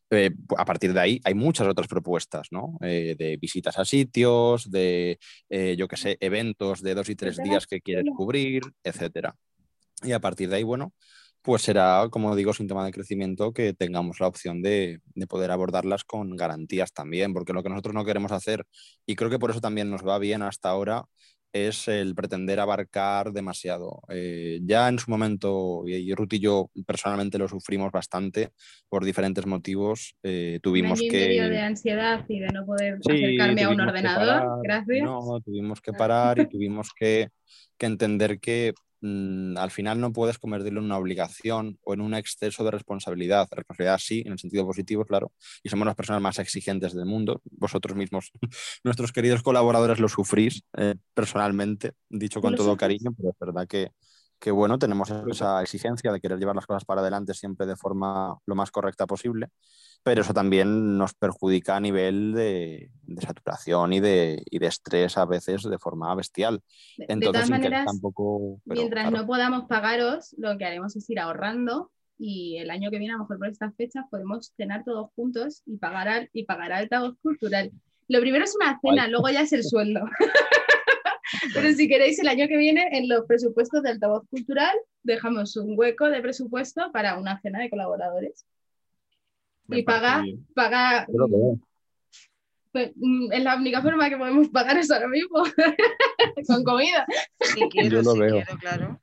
Eh, a partir de ahí hay muchas otras propuestas, ¿no? Eh, de visitas a sitios, de, eh, yo qué sé, eventos de dos y tres días que quieres cubrir, etcétera. Y a partir de ahí, bueno, pues será, como digo, síntoma de crecimiento que tengamos la opción de, de, poder abordarlas con garantías también, porque lo que nosotros no queremos hacer, y creo que por eso también nos va bien hasta ahora, es el pretender abarcar demasiado. Eh, ya en su momento, y, Ruth y yo personalmente lo sufrimos bastante por diferentes motivos, eh, tuvimos que... de ansiedad y de no poder acercarme a un ordenador, gracias. No, tuvimos que parar y tuvimos que, que entender que al final no puedes convertirlo en una obligación o en un exceso de responsabilidad. Responsabilidad sí, en el sentido positivo, claro, y somos las personas más exigentes del mundo. Vosotros mismos, nuestros queridos colaboradores, lo sufrís eh, personalmente, dicho con todo cariño, pero es verdad que, que, bueno, tenemos esa exigencia de querer llevar las cosas para adelante siempre de forma lo más correcta posible pero eso también nos perjudica a nivel de, saturación y de, de, estrés a veces de forma bestial. Entonces, de todas maneras, tampoco, mientras no podamos pagaros, lo que haremos es ir ahorrando y el año que viene, a lo mejor por estas fechas, podemos cenar todos juntos y pagar, al, y pagar altavoz cultural. Lo primero es una cena, luego ya es el sueldo. Pero si queréis, el año que viene, en los presupuestos de altavoz cultural, dejamos un hueco de presupuesto para una cena de colaboradores y paga, paga pues, mm, es la única forma que podemos pagar eso ahora mismo, con comida. Yo lo veo. claro.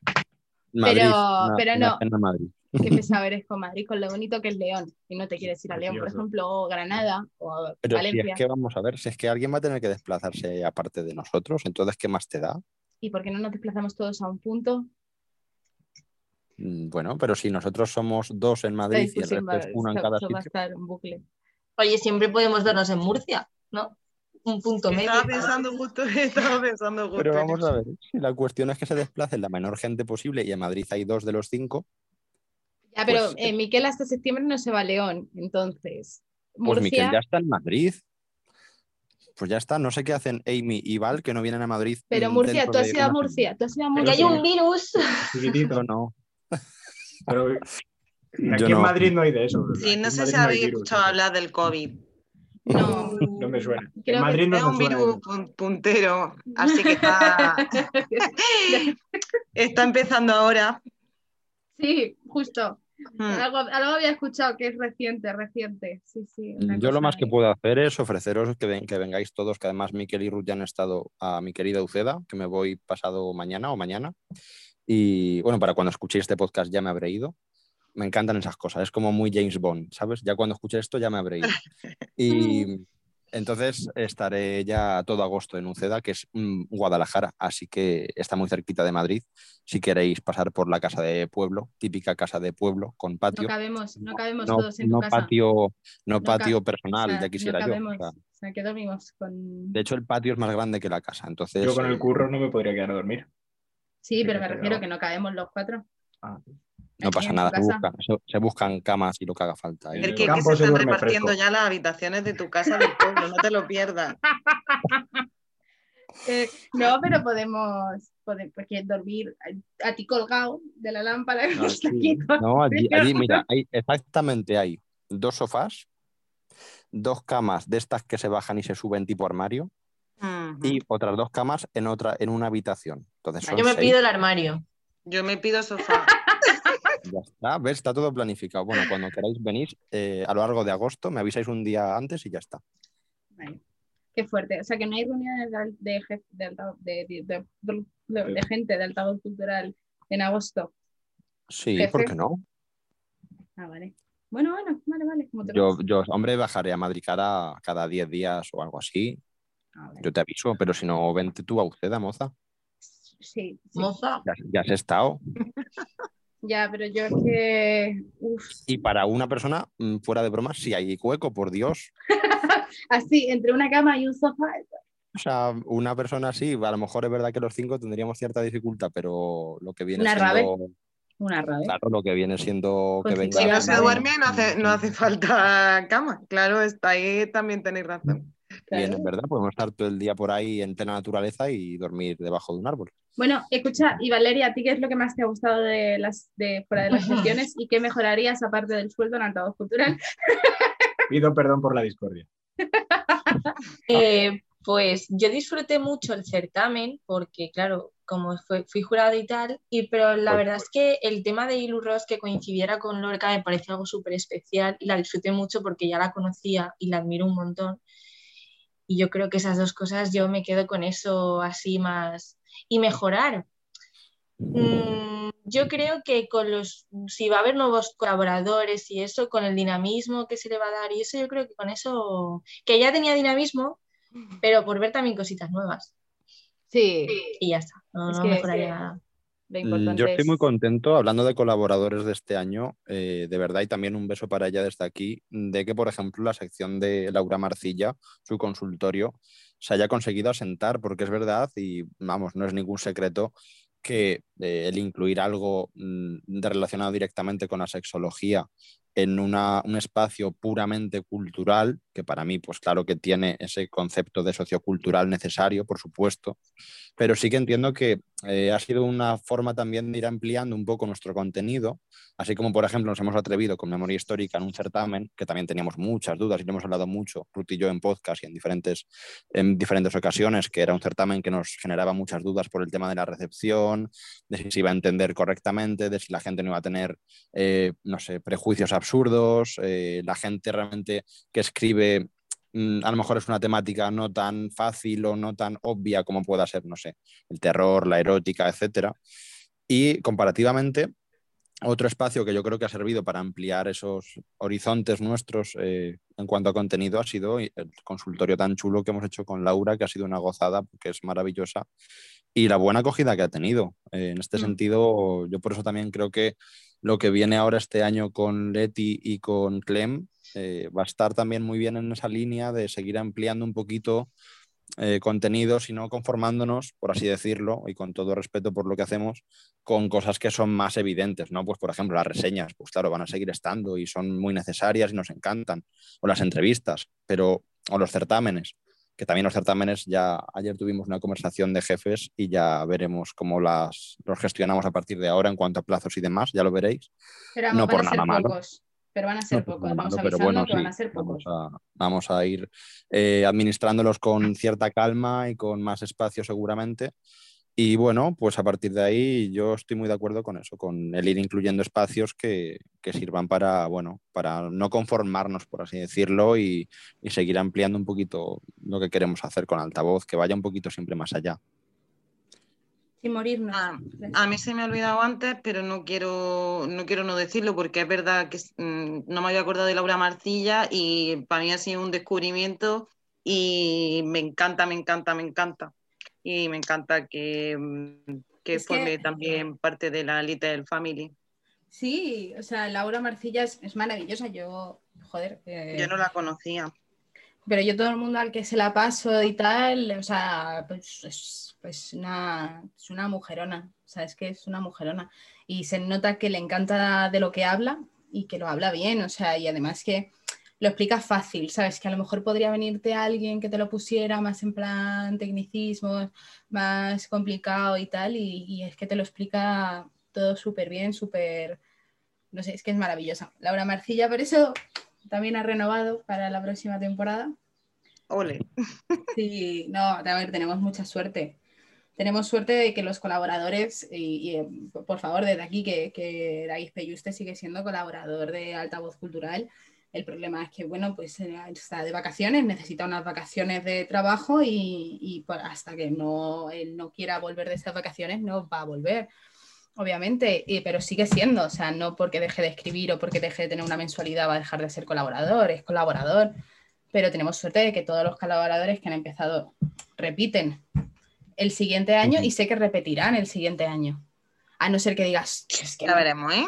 pero, pero no. Que pesado eres con Madrid, con lo bonito que es León. Y no te quieres ir a León, por ejemplo, o Granada o pero Valencia. Si es que vamos a ver, si es que alguien va a tener que desplazarse aparte de nosotros, entonces, ¿qué más te da? ¿Y por qué no nos desplazamos todos a un punto? Mm, bueno, pero si nosotros somos dos en Madrid y el resto es uno en cada sitio. Oye, siempre podemos darnos en Murcia, ¿no? Un punto medio. Estaba pensando justo, estaba pensando justo. Pero vamos a ver, si la cuestión es que se desplacen la menor gente posible y en Madrid hay dos de los cinco. Ya, pero pues, eh, Miquel hasta septiembre no se va a León, entonces. Pues Miquel ya está en Madrid. Pues ya está, no sé qué hacen Amy y Val que no vienen a Madrid. Pero Murcia, tú has ido a Murcia, tú has ido a Murcia. hay un virus. Chiquitito, no. Pero aquí en Madrid no hay de eso. Sí, no sé si habéis escuchado hablar del COVID. No, no me suena. en Madrid no es un virus puntero, así que está, está empezando ahora. Sí, justo. Hmm. Algo, había escuchado que es reciente, reciente. Sí, sí, Yo lo más que puedo hacer es ofreceros que, ven, que vengáis todos, que además Miquel y Ruth ya han estado a mi querida Uceda, que me voy pasado mañana o mañana. Y bueno, para cuando escuchéis este podcast ya me habré ido. Me encantan esas cosas, es como muy James Bond, ¿sabes? Ya cuando escuché esto ya me habré ido. Y entonces estaré ya todo agosto en Uceda, que es mm, Guadalajara, así que está muy cerquita de Madrid. Si queréis pasar por la casa de pueblo, típica casa de pueblo con patio. No cabemos, no cabemos todos en tu casa. Patio, no, patio personal, ya quisiera yo. O sea, que dormimos con... De hecho, el patio es más grande que la casa, entonces... Yo con el curro no me podría quedar a dormir. Sí, pero me refiero que no cabemos los cuatro. Ah, no pasa nada, se buscan, camas y lo que haga falta. El que, se están repartiendo ya las habitaciones de tu casa del pueblo, no te lo pierdas. Eh, no, pero podemos, podemos dormir a, ti colgado de la lámpara. No, allí, mira, hay, exactamente hay dos sofás, dos camas de estas que se bajan y se suben tipo armario, y otras dos camas en otra en una habitación. Entonces Yo me pido el armario. Yo me pido sofá. Ya está, ¿ves? Está todo planificado. Bueno, cuando queráis venir a lo largo de agosto, me avisáis un día antes y ya está. Qué fuerte. O sea, que no hay reuniones de, de, gente de altavoz cultural en agosto. Sí, ¿por qué no? Ah, vale. Bueno, bueno, vale, vale. yo, yo, hombre, bajaré a Madrid cada, cada 10 días o algo así yo te aviso, pero si no, vente tú a Uceda, moza. Sí. Moza. Ya, has estado. ya, pero yo es que. Y para una persona, mm, fuera de broma, si hay hueco, por Dios. así, entre una cama y un sofá. O sea, una persona así, a lo mejor es verdad que los cinco tendríamos cierta dificultad, pero lo que viene una siendo. Una rabia. Claro, lo que viene siendo que venga. Si no se duerme, no hace, no hace falta cama. Claro, está ahí también tenéis razón. Bien, en verdad, podemos estar todo el día por ahí en plena naturaleza y dormir debajo de un árbol. Bueno, escucha, y Valeria, ¿a ti qué es lo que más te ha gustado de las de fuera de las sesiones y qué mejorarías aparte del sueldo en altavoz cultural? Pido perdón por la discordia. Eh, Pues yo disfruté mucho el certamen porque, claro, como fui jurado y tal, y, pero la verdad es que el tema de Ilu Ross que coincidiera con Lorca me parece algo súper especial y la disfruté mucho porque ya la conocía y la admiro un montón. Y yo creo que esas dos cosas yo me quedo con eso así más. Y mejorar. Mm, yo creo que con los, si va a haber nuevos colaboradores y eso, con el dinamismo que se le va a dar y eso, yo creo que con eso, que ya tenía dinamismo, pero por ver también cositas nuevas. Sí. Y ya está, no, mejoraría nada. Mm, yo estoy muy contento, hablando de colaboradores de este año, eh, de verdad, y también un beso para ella desde aquí, de que, por ejemplo, la sección de Laura Marcilla, su consultorio, se haya conseguido asentar, porque es verdad, y vamos, no es ningún secreto, que eh, el incluir algo mm, relacionado directamente con la sexología en un espacio puramente cultural, que para mí, pues claro que tiene ese concepto de sociocultural necesario, por supuesto, pero sí que entiendo que eh, ha sido una forma también de ir ampliando un poco nuestro contenido, así como, por ejemplo, nos hemos atrevido con memoria histórica en un certamen, que también teníamos muchas dudas y lo hemos hablado mucho, Ruth y yo en podcast y en diferentes, en diferentes ocasiones, que era un certamen que nos generaba muchas dudas por el tema de la recepción, de si se iba a entender correctamente, de si la gente no iba a tener, eh, no sé, prejuicios absurdos, eh, la gente realmente que escribe mm, a lo mejor es una temática no tan fácil o no tan obvia como pueda ser, no sé, el terror, la erótica, etc. Y comparativamente, otro espacio que yo creo que ha servido para ampliar esos horizontes nuestros eh, en cuanto a contenido ha sido el consultorio tan chulo que hemos hecho con Laura, que ha sido una gozada, porque es maravillosa, y la buena acogida que ha tenido. Eh, en este mm. sentido, yo por eso también creo que lo que viene ahora este año con Leti y con Clem eh, va a estar también muy bien en esa línea de seguir ampliando un poquito eh, contenidos y no conformándonos, por así decirlo, y con todo respeto por lo que hacemos, con cosas que son más evidentes, ¿no? Pues por ejemplo las reseñas, pues claro, van a seguir estando y son muy necesarias y nos encantan, o las entrevistas, pero, o los certámenes, que también los certámenes ya ayer tuvimos una conversación de jefes y ya veremos cómo las los gestionamos a partir de ahora en cuanto a plazos y demás, ya lo veréis. Pero no por nada malo. pero van a ser pocos. Vamos pero bueno, que van a ser pocos. Vamos a, ir eh, administrándolos con cierta calma y con más espacio seguramente. Y bueno, pues a partir de ahí yo estoy muy de acuerdo con eso, con el ir incluyendo espacios que, sirvan para, bueno, para no conformarnos, por así decirlo, y, seguir ampliando un poquito lo que queremos hacer con altavoz, que vaya un poquito siempre más allá. Sin morirnos. Ah, a mí se me ha olvidado antes, pero no quiero, no quiero no decirlo porque es verdad que mm, no me había acordado de Laura Marcilla y para mí ha sido un descubrimiento y me encanta, me encanta, me encanta y me encanta que, mm, que forme también parte de la Little Family. Sí, o sea, Laura Marcilla es, maravillosa. Yo, joder. Eh, yo no la conocía. Pero yo todo el mundo al que se la paso y tal, o sea, pues es, pues una, es una mujerona. O sea, es que es una mujerona. Y se nota que le encanta de lo que habla y que lo habla bien. O sea, y además que lo explica fácil, ¿sabes? Que a lo mejor podría venirte alguien que te lo pusiera más en plan tecnicismos, más complicado y tal, y, es que te lo explica todo súper bien, súper, no sé, es que es maravillosa. Laura Marcilla, por eso también ha renovado para la próxima temporada. Ole. Sí, no, a ver, tenemos mucha suerte. Tenemos suerte de que los colaboradores, y, eh, por favor, desde aquí, que, que David Peyuste sigue siendo colaborador de Altavoz Cultural el problema es que, bueno, pues eh, está de vacaciones, necesita unas vacaciones de trabajo y, hasta que no, él no quiera volver de esas vacaciones no va a volver, obviamente, pero sigue siendo, o sea, no porque deje de escribir o porque deje de tener una mensualidad va a dejar de ser colaborador, es colaborador, pero tenemos suerte de que todos los colaboradores que han empezado repiten el siguiente año y sé que repetirán el siguiente año. A no ser que digas, es que... Ya veremos, ¿eh?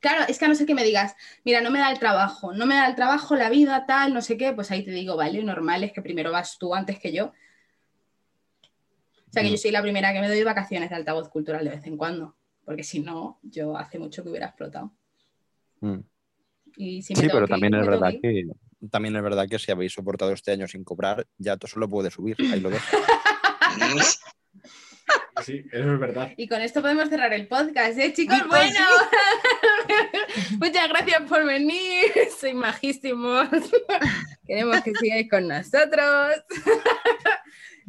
Claro, es que a no ser que me digas, mira, no me da el trabajo, no me da el trabajo, la vida, tal, no sé qué, pues ahí te digo, vale, normal es que primero vas tú antes que yo. O sea que yo mm. soy la primera que me doy vacaciones de altavoz cultural de vez en cuando, porque si no, yo hace mucho que hubiera explotado. Mm. sí, pero también es verdad que también es verdad que si habéis soportado este año sin cobrar, ya todo solo puede subir. Ahí lo ves. Sí, eso es verdad. Y con esto podemos cerrar el podcast, ¿eh, chicos? Bueno, muchas gracias por venir, soy majísimos. Queremos que sigáis con nosotros.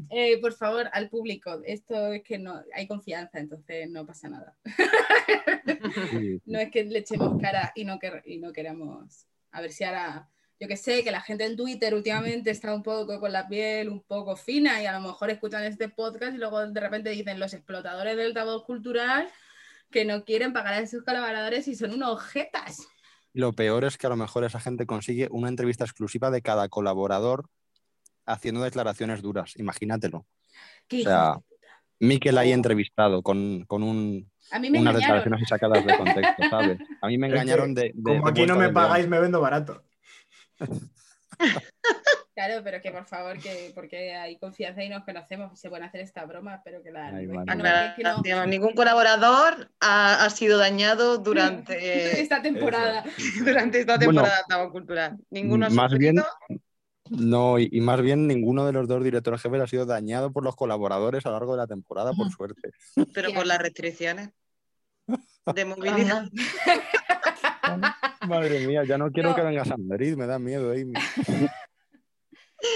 Eh, por favor, al público, esto es que no hay confianza, entonces no pasa nada. no es que le echemos cara y no, y no queramos. A ver si ahora, yo que sé, que la gente en Twitter últimamente está un poco con la piel un poco fina y a lo mejor escuchan este podcast y luego de repente dicen los explotadores del altavoz cultural que no quieren pagar a sus colaboradores y son unos jetas. Lo peor es que a lo mejor esa gente consigue una entrevista exclusiva de cada colaborador haciendo declaraciones duras, imagínatelo. o sea, Miquel ahí oh. entrevistado con, con un, unas declaraciones sacadas de contexto, ¿sabes? A mí me engañaron de, Como aquí no me pagáis, me vendo barato. Claro, pero que por favor, que porque hay confianza y nos conocemos, se pueden hacer esta broma, pero que la... Ningún colaborador ha, sido dañado durante esta temporada. durante esta temporada cultural. Ninguno ha más bien, no, y, más bien ninguno de los dos directores jefes ha sido dañado por los colaboradores a lo largo de la temporada, por suerte. Pero por las restricciones de movilidad. Madre mía, ya no quiero que vengas a Madrid, me da miedo, Amy.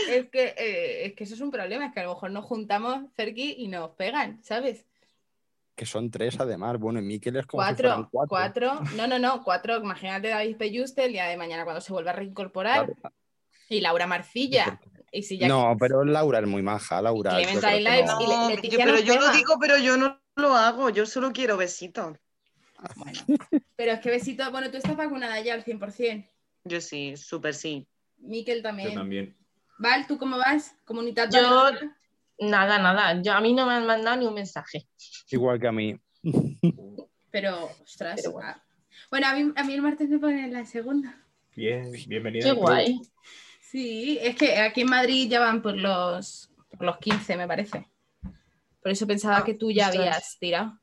Es que, eh, es que eso es un problema, es que a lo mejor nos juntamos cerqui y nos pegan, ¿sabes? Que son tres además, bueno, en Miquel es como cuatro, cuatro. no, no, no, cuatro, imagínate David Peyuste el día de mañana cuando se vuelva a reincorporar. Y Laura Marcilla. Y si no, pero Laura es muy maja, Laura. pero yo lo digo, pero yo no lo hago, yo solo quiero besitos. Bueno, pero es que besito, bueno, tú estás vacunada ya al 100%. Yo sí, súper sí. Miquel también. Yo también. Val, ¿tú cómo vas? ¿Comunidad? Yo, nada, nada. Yo, a mí no me han mandado ni un mensaje. Igual que a mí. Pero, ostras. Ah. bueno. a, mí, a mí el martes me ponen la segunda. Bien, bienvenida. Qué guay. Sí, es que aquí en Madrid ya van por los, los 15, me parece. Por eso pensaba que tú ya habías tirado.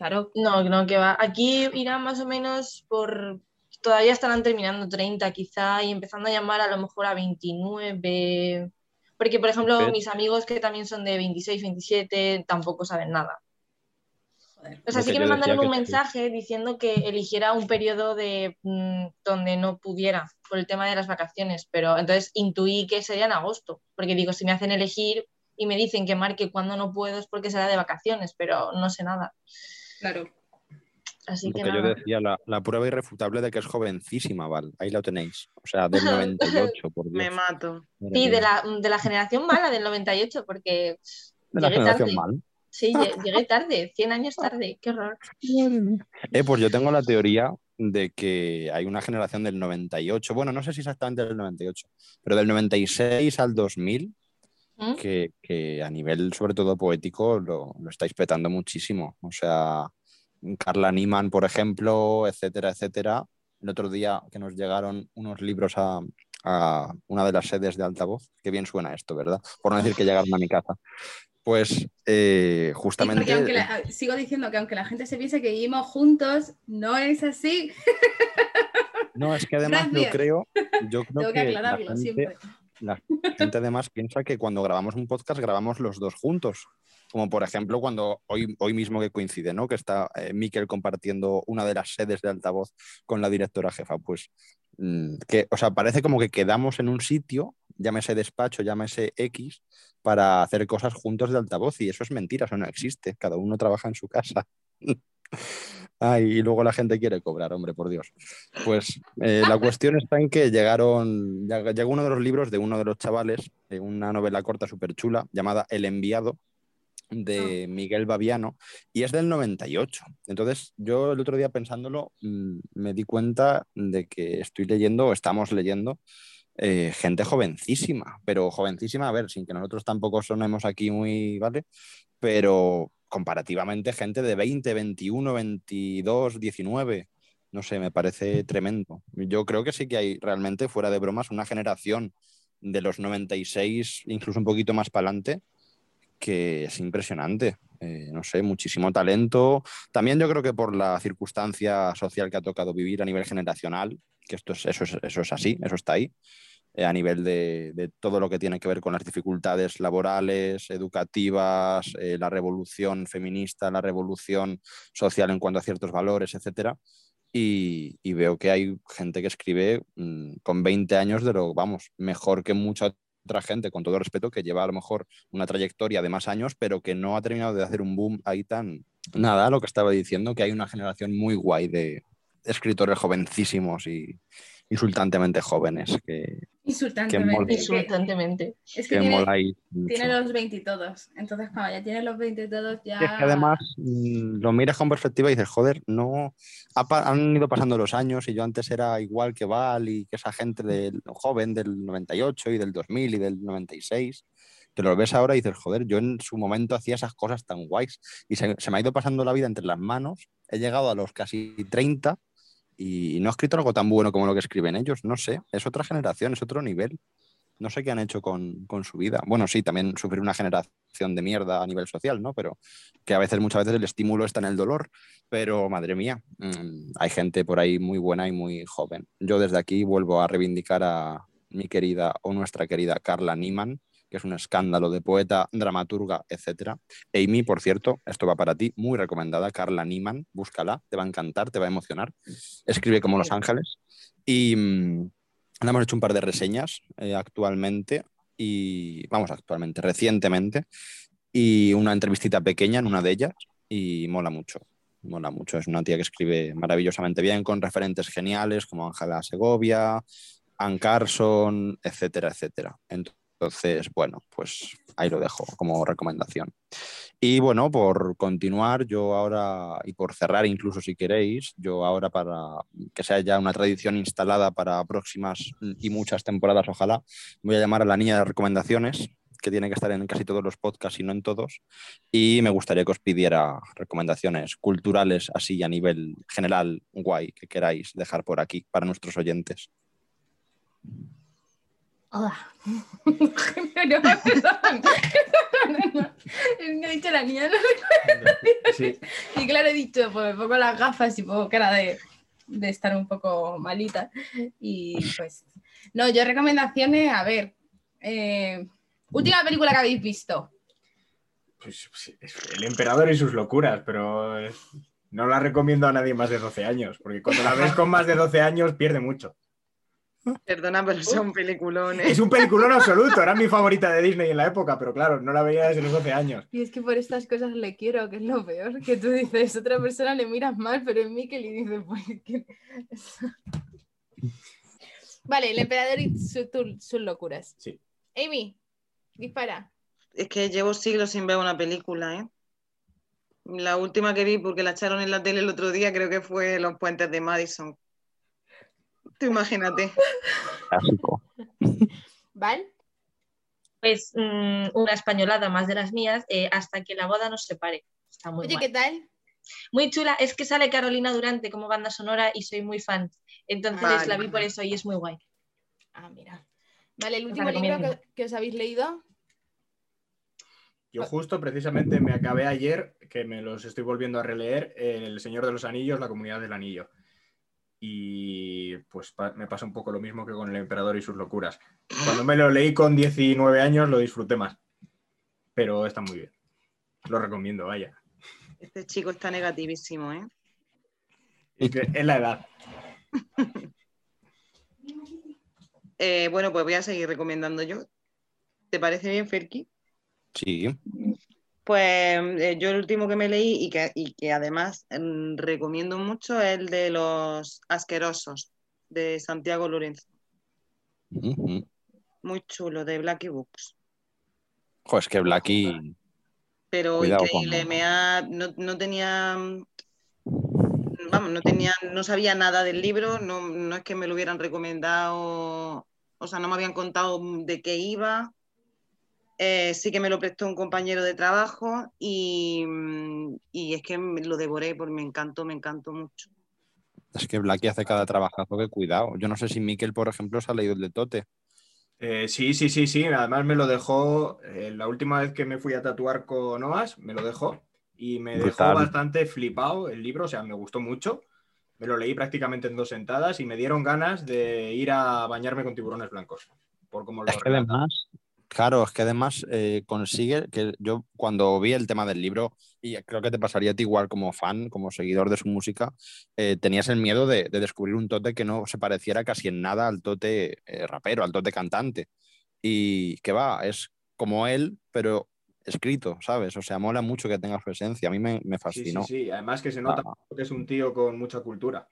Claro. No, no, que va. Aquí irán más o menos por. Todavía estarán terminando 30 quizá y empezando a llamar a lo mejor a 29. Porque, por ejemplo, mis amigos que también son de 26, 27 tampoco saben nada. O sea, sí que me mandaron un mensaje diciendo que eligiera un periodo de mm, donde no pudiera por el tema de las vacaciones, pero entonces intuí que sería en agosto, porque digo, si me hacen elegir y me dicen que marque cuando no puedo es porque será de vacaciones, pero no sé nada. Claro. Así que, yo decía, la, prueba irrefutable de que es jovencísima, Val. Ahí lo tenéis. O sea, del 98, por Dios. Me mato. Sí, de la, de la generación mala del 98, porque. De la generación mala. Sí, llegué tarde, 100 años tarde, qué horror. Eh, pues yo tengo la teoría de que hay una generación del 98, bueno, no sé si exactamente del 98, pero del 96 al 2000, ¿Mm? que, a nivel sobre todo poético lo, estáis petando muchísimo. O sea, Carla Niman, por ejemplo, etcétera, etcétera. El otro día que nos llegaron unos libros a, a una de las sedes de altavoz, que bien suena esto, ¿verdad? Por no decir que llegaron a mi casa. Pues eh, justamente. sigo diciendo que aunque la gente se piense que vivimos juntos, no es así. No, es que además yo creo. Yo creo que, la gente, siempre. La gente además piensa que cuando grabamos un podcast grabamos los dos juntos. Como por ejemplo cuando hoy, hoy mismo que coincide, ¿no? Que está eh, Miquel compartiendo una de las sedes de altavoz con la directora jefa. Pues mm, que, o sea, parece como que quedamos en un sitio llámese despacho, llámese X, para hacer cosas juntos de altavoz y eso es mentira, eso no existe, cada uno trabaja en su casa. Ay, y luego la gente quiere cobrar, hombre, por Dios. Pues eh, la cuestión está en que llegaron, llegó uno de los libros de uno de los chavales, de una novela corta súper chula llamada El enviado, de ah. Miguel Baviano, y es del 98. Entonces, yo el otro día pensándolo, mm, me di cuenta de que estoy leyendo, o estamos leyendo, eh, gente jovencísima, pero jovencísima, a ver, sin que nosotros tampoco sonemos aquí muy, ¿vale? Pero comparativamente gente de 20, 21, 22, 19, no sé, me parece tremendo. Yo creo que sí que hay realmente, fuera de bromas, una generación de los 96, incluso un poquito más para adelante, que es impresionante. Eh, no sé, muchísimo talento. También yo creo que por la circunstancia social que ha tocado vivir a nivel generacional, que esto es, eso, es, eso es así, eso está ahí, eh, a nivel de, todo lo que tiene que ver con las dificultades laborales, educativas, eh, la revolución feminista, la revolución social en cuanto a ciertos valores, etcétera, y, veo que hay gente que escribe mm, con 20 años de lo, vamos, mejor que mucha otra gente, con todo respeto, que lleva a lo mejor una trayectoria de más años, pero que no ha terminado de hacer un boom ahí tan... Nada, lo que estaba diciendo, que hay una generación muy guay de escritores jovencísimos y, insultantemente jóvenes. Que, insultantemente. insultantemente. Es que, tiene, tiene, los 20 y todos. Entonces, cuando ya tiene los 20 y todos, ya. Es que además mm, lo miras con perspectiva y dices, joder, no. han ido pasando los años y yo antes era igual que Val y que esa gente del joven del 98 y del 2000 y del 96 que lo ves ahora y dices, joder, yo en su momento hacía esas cosas tan guays y se, se, me ha ido pasando la vida entre las manos, he llegado a los casi 30 y no ha escrito algo tan bueno como lo que escriben ellos, no sé, es otra generación, es otro nivel. No sé qué han hecho con, su vida. Bueno, sí, también sufrir una generación de mierda a nivel social, ¿no? Pero que a veces, muchas veces el estímulo está en el dolor. Pero, madre mía, mm, hay gente por ahí muy buena y muy joven. Yo desde aquí vuelvo a reivindicar a mi querida o nuestra querida Carla Niemann, que es un escándalo de poeta, dramaturga, etc. Amy, por cierto, esto va para ti, muy recomendada, Carla Niemann, búscala, te va a encantar, te va a emocionar. Escribe como Los Ángeles. Y mm, hemos hecho un par de reseñas eh, actualmente, y vamos, actualmente, recientemente, y una entrevistita pequeña en una de ellas, y mola mucho. Mola mucho, es una tía que escribe maravillosamente bien, con referentes geniales como Ángela Segovia, Ann Carson, etcétera, etcétera. Entonces, entonces, bueno, pues ahí lo dejo como recomendación. Y bueno, por continuar, yo ahora, y por cerrar incluso si queréis, yo ahora para que sea ya una tradición instalada para próximas y muchas temporadas, ojalá, voy a llamar a la niña de recomendaciones, que tiene que estar en casi todos los podcasts y no en todos. Y me gustaría que os pidiera recomendaciones culturales así a nivel general, guay, que queráis dejar por aquí para nuestros oyentes. Hola. no, no, no, he dicho la niña. Sí. Y claro, he dicho, pues me pongo las gafas y pongo cara de, de estar un poco malita. Y pues, no, yo recomendaciones, a ver, eh, última película que habéis visto. Pues, El emperador y sus locuras, pero no la recomiendo a nadie más de 12 años, porque cuando la ves con más de 12 años pierde mucho. Perdona, pero es un peliculón. ¿eh? Es un peliculón absoluto. Era mi favorita de Disney en la época, pero claro, no la veía desde los 12 años. Y es que por estas cosas le quiero, que es lo peor. Que tú dices, otra persona le miras mal, pero en mí que le dices, pues que... Vale, el emperador y sus locuras. Sí. Amy, dispara. Es que llevo siglos sin ver una película, ¿eh? La última que vi, porque la echaron en la tele el otro día, creo que fue Los Puentes de Madison imagínate. ¿Val? Pues mm, una españolada más de las mías, eh, hasta que la boda nos separe. Está muy Oye, ¿qué tal? Muy chula, es que sale Carolina Durante como banda sonora y soy muy fan. Entonces la vi por eso y es muy guay. Ah, mira. Vale, el último libro que, os habéis leído. Yo justo precisamente me acabé ayer, que me los estoy volviendo a releer, El Señor de los Anillos, La Comunidad del Anillo y pues me pasa un poco lo mismo que con el emperador y sus locuras. Cuando me lo leí con 19 años lo disfruté más, pero está muy bien. Lo recomiendo, vaya. Este chico está negativísimo, ¿eh? Es la edad. Eh, bueno, pues voy a seguir recomendando yo. ¿Te parece bien, Ferki? Sí. Pues eh, yo el último que me leí y que, que además mm, recomiendo mucho es el de los asquerosos de Santiago Lorenzo. Muy chulo, de Blacky Books. Joder, es que Blacky. Pero increíble, me ha, no, tenía. Vamos, no tenía, no sabía nada del libro, no, no es que me lo hubieran recomendado, o sea, no me habían contado de qué iba eh, sí que me lo prestó un compañero de trabajo y, es que lo devoré porque me encantó, me encantó mucho. Es que Blacky hace cada trabajazo que cuidado. Yo no sé si Miquel, por ejemplo, se ha leído el de Tote. Eh, sí, sí, sí, sí. Además me lo dejó, eh, la última vez que me fui a tatuar con Oas, me lo dejó y me dejó bastante flipado el libro, o sea, me gustó mucho. Me lo leí prácticamente en dos sentadas y me dieron ganas de ir a bañarme con tiburones blancos. Por como lo es que además Claro, es que además eh, consigue que yo cuando vi el tema del libro, y creo que te pasaría a ti igual como fan, como seguidor de su música, eh, tenías el miedo de, descubrir un tote que no se pareciera casi en nada al tote eh, rapero, al tote cantante. Y que va, es como él, pero escrito, ¿sabes? O sea, mola mucho que tenga su esencia. A mí me, fascinó. Sí, sí, además que se nota ah. que es un tío con mucha cultura.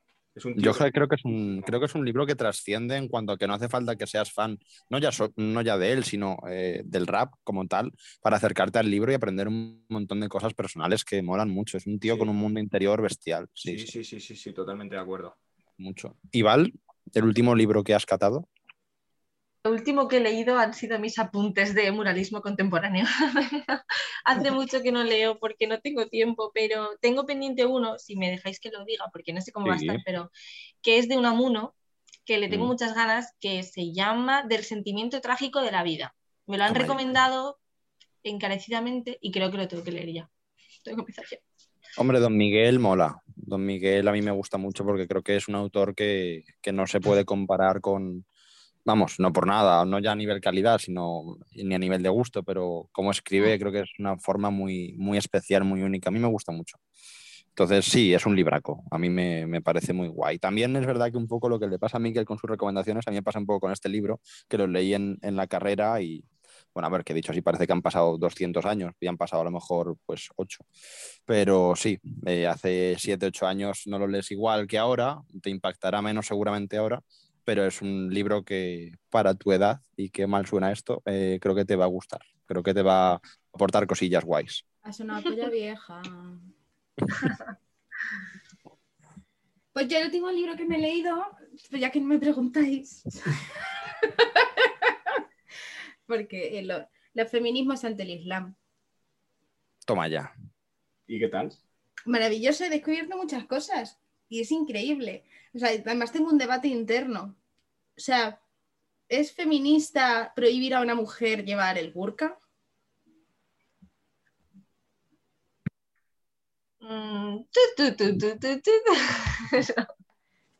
Yo creo que, es un, creo que es un libro que trasciende en cuanto a que no hace falta que seas fan, no ya, no ya de él, sino eh, del rap como tal, para acercarte al libro y aprender un montón de cosas personales que molan mucho. Es un tío con un mundo interior bestial. Sí sí, sí, sí, sí, totalmente de acuerdo. Mucho. ¿Y Val, el último libro que has catado? Lo último que he leído han sido mis apuntes de muralismo contemporáneo. Hace mucho que no leo porque no tengo tiempo, pero tengo pendiente uno, si me dejáis que lo diga, porque no sé cómo va a estar, pero que es de un amuno que le tengo mm. muchas ganas, que se llama Del sentimiento trágico de la vida. Me lo han recomendado encarecidamente y creo que lo tengo que leer ya. Tengo que empezar ya. Hombre, Don Miguel mola. Don Miguel a mí me gusta mucho porque creo que es un autor que, que no se puede comparar con, vamos, no por nada, no ya a nivel calidad, sino ni a nivel de gusto, pero como escribe mm. creo que es una forma muy, muy especial, muy única. A mí me gusta mucho. Entonces, sí, es un libraco. A mí me, parece muy guay. También es verdad que un poco lo que le pasa a Miquel con sus recomendaciones, a mí me pasa un poco con este libro, que lo leí en, la carrera y, bueno, a ver, que he dicho así, parece que han pasado 200 años y han pasado a lo mejor pues 8. Pero sí, eh, hace 7, 8 años no lo lees igual que ahora, te impactará menos seguramente ahora, pero es un libro que para tu edad, y qué mal suena esto, eh, creo que te va a gustar. Creo que te va a aportar cosillas guays. Es una polla vieja. pues yo el último libro que me he leído, pues ya que no me preguntáis, porque los feminismos ante el Islam. Toma ya. ¿Y qué tal? Maravilloso, he descubierto muchas cosas y es increíble. O sea, además tengo un debate interno. O sea, ¿es feminista prohibir a una mujer llevar el burka?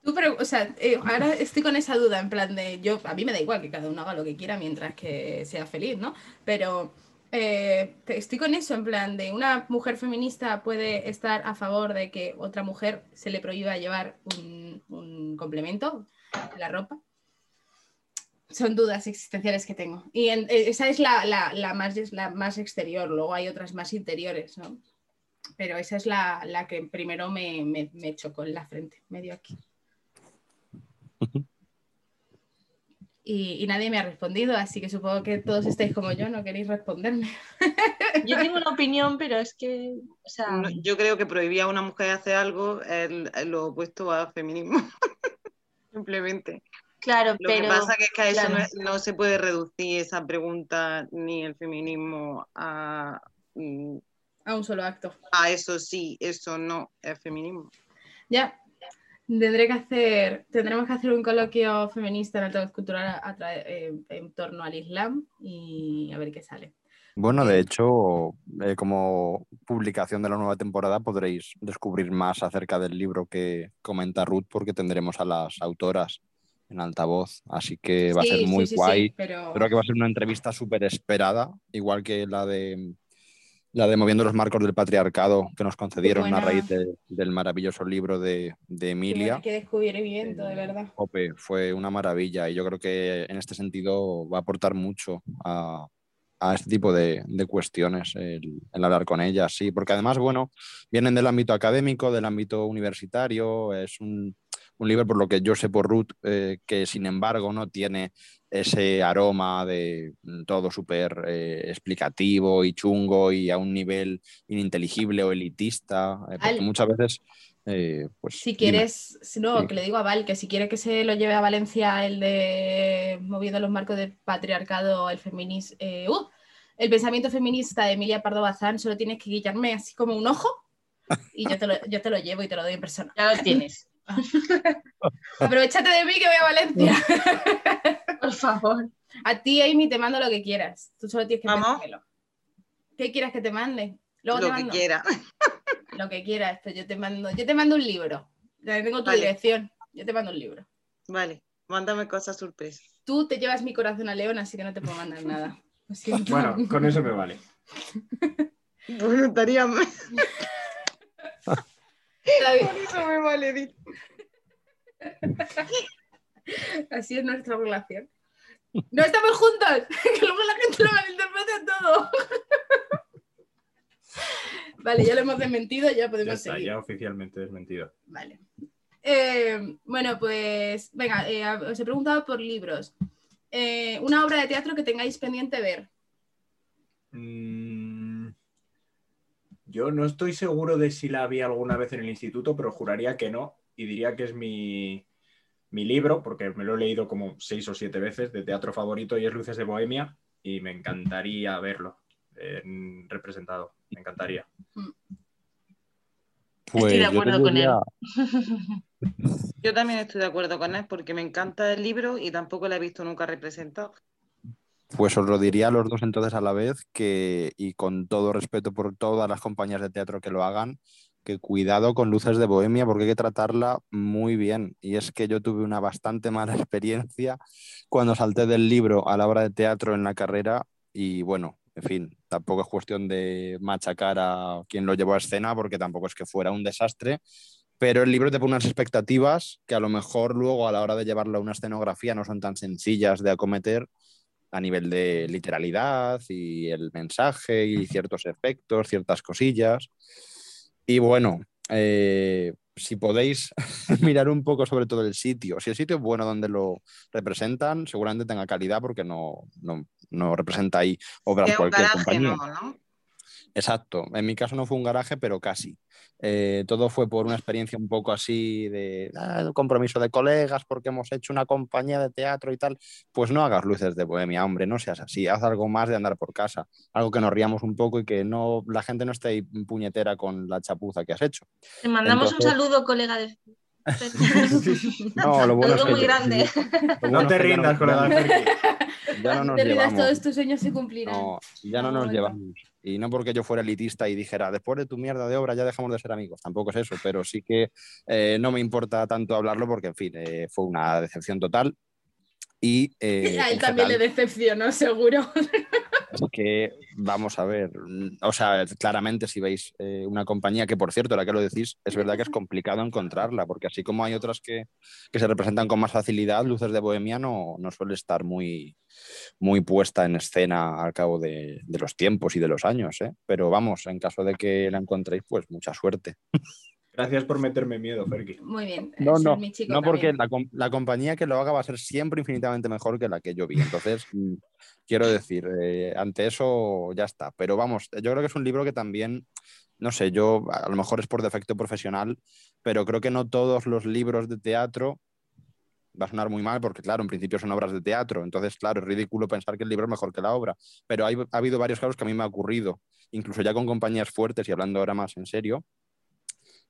Tú, pero, o sea, eh, ahora estoy con esa duda, en plan de, yo, a mí me da igual que cada uno haga lo que quiera mientras que sea feliz, ¿no? Pero eh, estoy con eso, en plan de una mujer feminista puede estar a favor de que otra mujer se le prohíba llevar un, complemento la ropa. Son dudas existenciales que tengo. Y eh, esa es la, más, la más exterior, luego hay otras más interiores, ¿no? Pero esa es la, que primero me, me, me chocó en la frente, medio aquí. y, nadie me ha respondido, así que supongo que todos estáis como yo, no queréis responderme. Yo tengo una opinión, pero es que, o sea... yo creo que prohibir a una mujer hacer algo es lo opuesto a feminismo, simplemente. Claro, lo que pasa es que a eso no, se puede reducir esa pregunta ni el feminismo a... Mm, a un solo acto. A eso sí, eso no es feminismo. Ya, Tendré que hacer, tendremos que hacer un coloquio feminista en altavoz cultural eh, en torno al Islam y a ver qué sale. Bueno, de hecho, eh, como publicación de la nueva temporada podréis descubrir más acerca del libro que comenta Ruth porque tendremos a las autoras en altavoz, así que va a ser muy guay. pero... Creo que va a ser una entrevista súper esperada, igual que la de la de Moviendo los Marcos del Patriarcado que nos concedieron a raíz del maravilloso libro de, Emilia. Qué descubrimiento, de verdad. Ope, fue una maravilla y yo creo que en este sentido va a aportar mucho a, este tipo de, cuestiones el, hablar con ellas, sí, porque además, bueno, vienen del ámbito académico, del ámbito universitario, es un, libro, por lo que yo sé por Ruth, eh, que sin embargo no tiene ese aroma de mm, todo súper eh, explicativo y chungo y a un nivel ininteligible o elitista, eh, porque muchas veces... Eh, pues, si quieres, no, que le digo a Val, que si quiere que se lo lleve a Valencia el de moviendo los marcos del patriarcado, el feminismo, uh, el pensamiento feminista de Emilia Pardo Bazán, solo tienes que guillarme así como un ojo y yo te, lo, yo te lo llevo y te lo doy en persona. Ya lo tienes. Aprovechate de mí que voy a Valencia. Por favor. A ti, Amy, te mando lo que quieras. Tú solo tienes que pensármelo. ¿Qué quieras que te mande? lo que quiera. Lo que quieras. Pues yo te mando, yo te mando un libro. Tengo tu dirección. Yo te mando un libro. Vale, mándame cosas sorpresas. Tú te llevas mi corazón a León, así que no te puedo mandar nada. Bueno, con eso me vale. Bueno, eso me vale. Así es nuestra relación. No estamos juntos, que luego la gente lo malinterpreta todo. Vale, ya lo hemos desmentido, ya podemos Ya está, seguir. ya oficialmente desmentido. Vale. Eh, bueno, pues venga, eh, os he preguntado por libros. Eh, una obra de teatro que tengáis pendiente ver. Mm, Yo no estoy seguro de si la vi alguna vez en el instituto, pero juraría que no. Y diría que es mi, mi libro, porque me lo he leído como seis o siete veces, de teatro favorito y es Luces de Bohemia. Y me encantaría verlo eh, representado. Me encantaría. Pues de yo te acuerdo con él. Yo también estoy de acuerdo con él porque me encanta el libro y tampoco lo he visto nunca representado. Pues os lo diría a los dos entonces a la vez que, y con todo respeto por todas las compañías de teatro que lo hagan, que cuidado con Luces de Bohemia porque hay que tratarla muy bien. Y es que yo tuve una bastante mala experiencia cuando salté del libro a la obra de teatro en la carrera y bueno, en fin, tampoco es cuestión de machacar a quien lo llevó a escena porque tampoco es que fuera un desastre. Pero el libro te pone unas expectativas que a lo mejor luego a la hora de llevarlo a una escenografía no son tan sencillas de acometer a nivel de literalidad y el mensaje y ciertos efectos, ciertas cosillas. Y bueno, eh, si podéis mirar un poco sobre todo el sitio, si el sitio es bueno donde lo representan, seguramente tenga calidad porque no, no, no representa ahí obras cualquier compañía. ¿no? Exacto. En mi caso no fue un garaje, pero casi. Eh, todo fue por una experiencia un poco así de ah, compromiso de colegas porque hemos hecho una compañía de teatro y tal. Pues no hagas luces de bohemia, hombre, no seas así. Haz algo más de andar por casa. Algo que nos riamos un poco y que no la gente no esté ahí puñetera con la chapuza que has hecho. Te mandamos Entonces- un saludo, colega de. No, lo bueno es Saludo que muy grande. lo No bueno te es que ya rindas, no- colega. Ya no No nos te rindas, llevamos. todos tus sueños se cumplirán. No, ya no nos Bueno. llevamos. Y no porque yo fuera elitista y dijera, después de tu mierda de obra ya dejamos de ser amigos. Tampoco es eso, pero sí que eh, no me importa tanto hablarlo porque, en fin, eh, fue una decepción total. Y eh, a él en también le decepcionó, seguro. es que, vamos a ver, o sea, claramente si veis eh, una compañía que, por cierto, la que lo decís, es verdad que es complicado encontrarla, porque así como hay otras que, que se representan con más facilidad, Luces de Bohemia no, no suele estar muy, muy puesta en escena al cabo de, de los tiempos y de los años, ¿eh? Pero vamos, en caso de que la encontréis, pues mucha suerte. Gracias por meterme miedo, Ferki. Muy bien. No, no, es mi chico no porque también. la, com- la compañía que lo haga va a ser siempre infinitamente mejor que la que yo vi. Entonces, mm, quiero decir, eh, ante eso ya está. Pero vamos, yo creo que es un libro que también, no sé, yo a lo mejor es por defecto profesional, pero creo que no todos los libros de teatro, va a sonar muy mal porque, claro, en principio son obras de teatro. Entonces, claro, es ridículo pensar que el libro es mejor que la obra. Pero hay, ha habido varios casos que a mí me ha ocurrido, incluso ya con compañías fuertes y hablando ahora más en serio,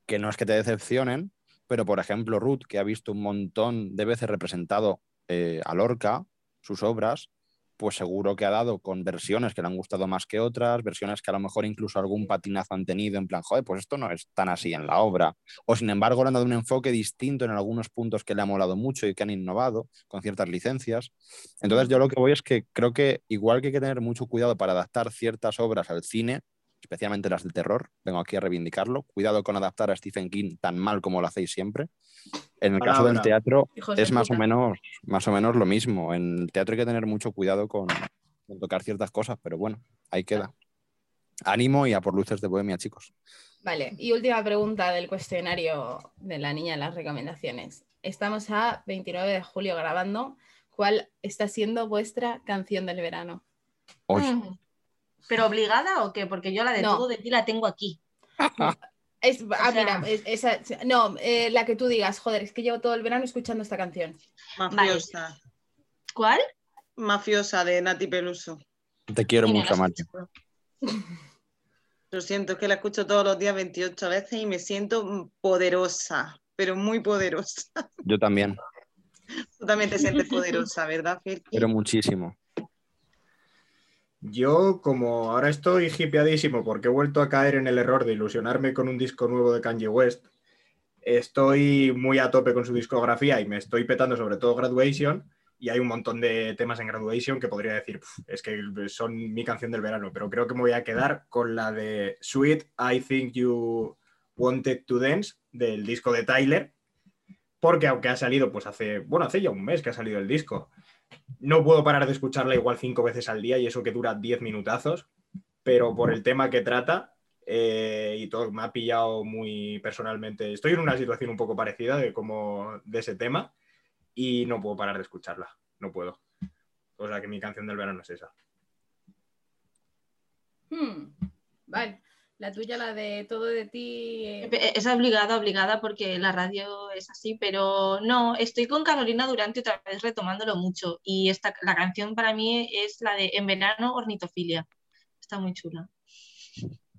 que no es que te decepcionen, pero por ejemplo Ruth, que ha visto un montón de veces representado eh, a Lorca, sus obras, pues seguro que ha dado con versiones que le han gustado más que otras, versiones que a lo mejor incluso algún patinazo han tenido en plan, joder, pues esto no es tan así en la obra. O sin embargo le han dado un enfoque distinto en algunos puntos que le ha molado mucho y que han innovado con ciertas licencias. Entonces yo lo que voy es que creo que igual que hay que tener mucho cuidado para adaptar ciertas obras al cine, especialmente las de terror, vengo aquí a reivindicarlo, cuidado con adaptar a Stephen King tan mal como lo hacéis siempre. En el caso del teatro Hijos es más o, menos, más o menos lo mismo. En el teatro hay que tener mucho cuidado con, con tocar ciertas cosas, pero bueno, ahí queda. Ánimo y a por luces de Bohemia, chicos. Vale, y última pregunta del cuestionario de la niña en las recomendaciones. Estamos a 29 de julio grabando. ¿Cuál está siendo vuestra canción del verano? Hoy. Mm. ¿Pero obligada o qué? Porque yo la de No. todo de ti la tengo aquí. Es, ah, sea- mira, es- esa- no, eh, la que tú digas, joder, es que llevo todo el verano escuchando esta canción. Mafiosa. ¿Cuál? Mafiosa de Nati Peluso. Te quiero Mira, mucho, Mario. Lo siento, es que la escucho todos los días 28 veces y me siento poderosa, pero muy poderosa. Yo también, Tú también te sientes poderosa, ¿verdad, Ferki? pero muchísimo. Yo, como ahora estoy hipeadísimo porque he vuelto a caer en el error de ilusionarme con un disco nuevo de Kanye West, estoy muy a tope con su discografía y me estoy petando sobre todo Graduation y hay un montón de temas en Graduation que podría decir, es que son mi canción del verano, pero creo que me voy a quedar con la de Sweet, I Think You Wanted to Dance, del disco de Tyler, porque aunque ha salido, pues hace, bueno, hace ya un mes que ha salido el disco, no puedo parar de escucharla igual cinco veces al día y eso que dura diez minutazos, pero por el tema que trata eh, y todo, me ha pillado muy personalmente, estoy en una situación un poco parecida de, como, de ese tema y no puedo parar de escucharla, no puedo. O sea que mi canción del verano es esa. Hmm, vale. La tuya, la de todo de ti. Eh, es obligada, obligada, porque la radio es así, pero no, estoy con Carolina Durante otra vez retomándolo mucho. Y esta, la canción para mí es la de En verano, ornitofilia. Está muy chula.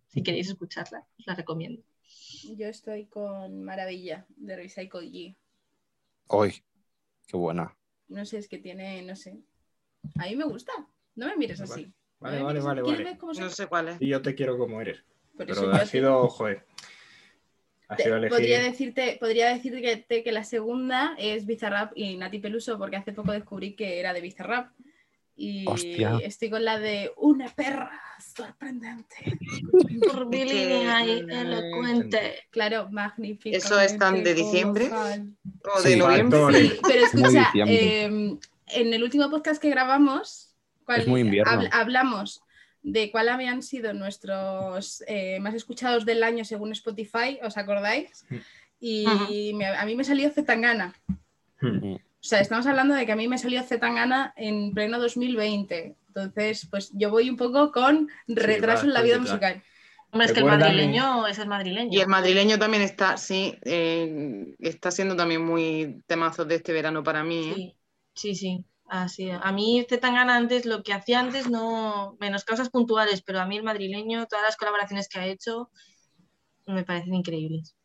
Si queréis escucharla, os la recomiendo. Yo estoy con Maravilla de Recycle G. Hoy, Qué buena. No sé, es que tiene, no sé. A mí me gusta. No me mires así. Vale, vale, vale. vale. No sé cuál es. Y yo te quiero como eres. Pero ha sido, joder. Ha sido elegir... Podría decirte, podría decirte que la segunda es Bizarrap y Nati Peluso, porque hace poco descubrí que era de Bizarrap. Y estoy con la de una perra sorprendente. Curvilínea y elocuente. Claro, magnífico. ¿Eso es tan de diciembre? ¿O de noviembre? Sí, pero escucha, em, en el último podcast que grabamos, hablamos de cuál habían sido nuestros eh, más escuchados del año según Spotify, ¿os acordáis? Y a mí me salió Zetangana. Mm. O sea, estamos hablando de que a mí me salió Zetangana en pleno 2020. Entonces, pues yo voy un poco con retraso en la vida musical. Hombre, es que el madrileño es el madrileño. Y el madrileño también está, sí, eh, está siendo también muy temazo de este verano para mí. ¿eh? Sí, sí, sí. Así, a mí Zetangana antes, lo que hacía antes, no, menos causas puntuales, pero a mí el madrileño, todas las colaboraciones que ha hecho, me parecen increíbles.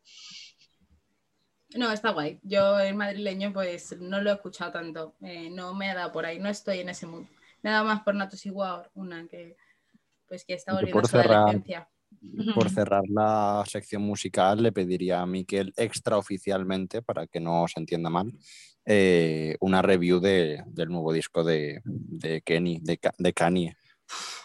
No, está guay. Yo el madrileño pues no lo he escuchado tanto. Eh, no me ha dado por ahí, no estoy en ese mundo. Nada más por Natos Igual, una que pues que está volviendo a su adolescencia. Por cerrar la sección musical, le pediría a Miquel extraoficialmente, para que no se entienda mal, eh, una review de, del nuevo disco de, de Kenny, de, de Kanye.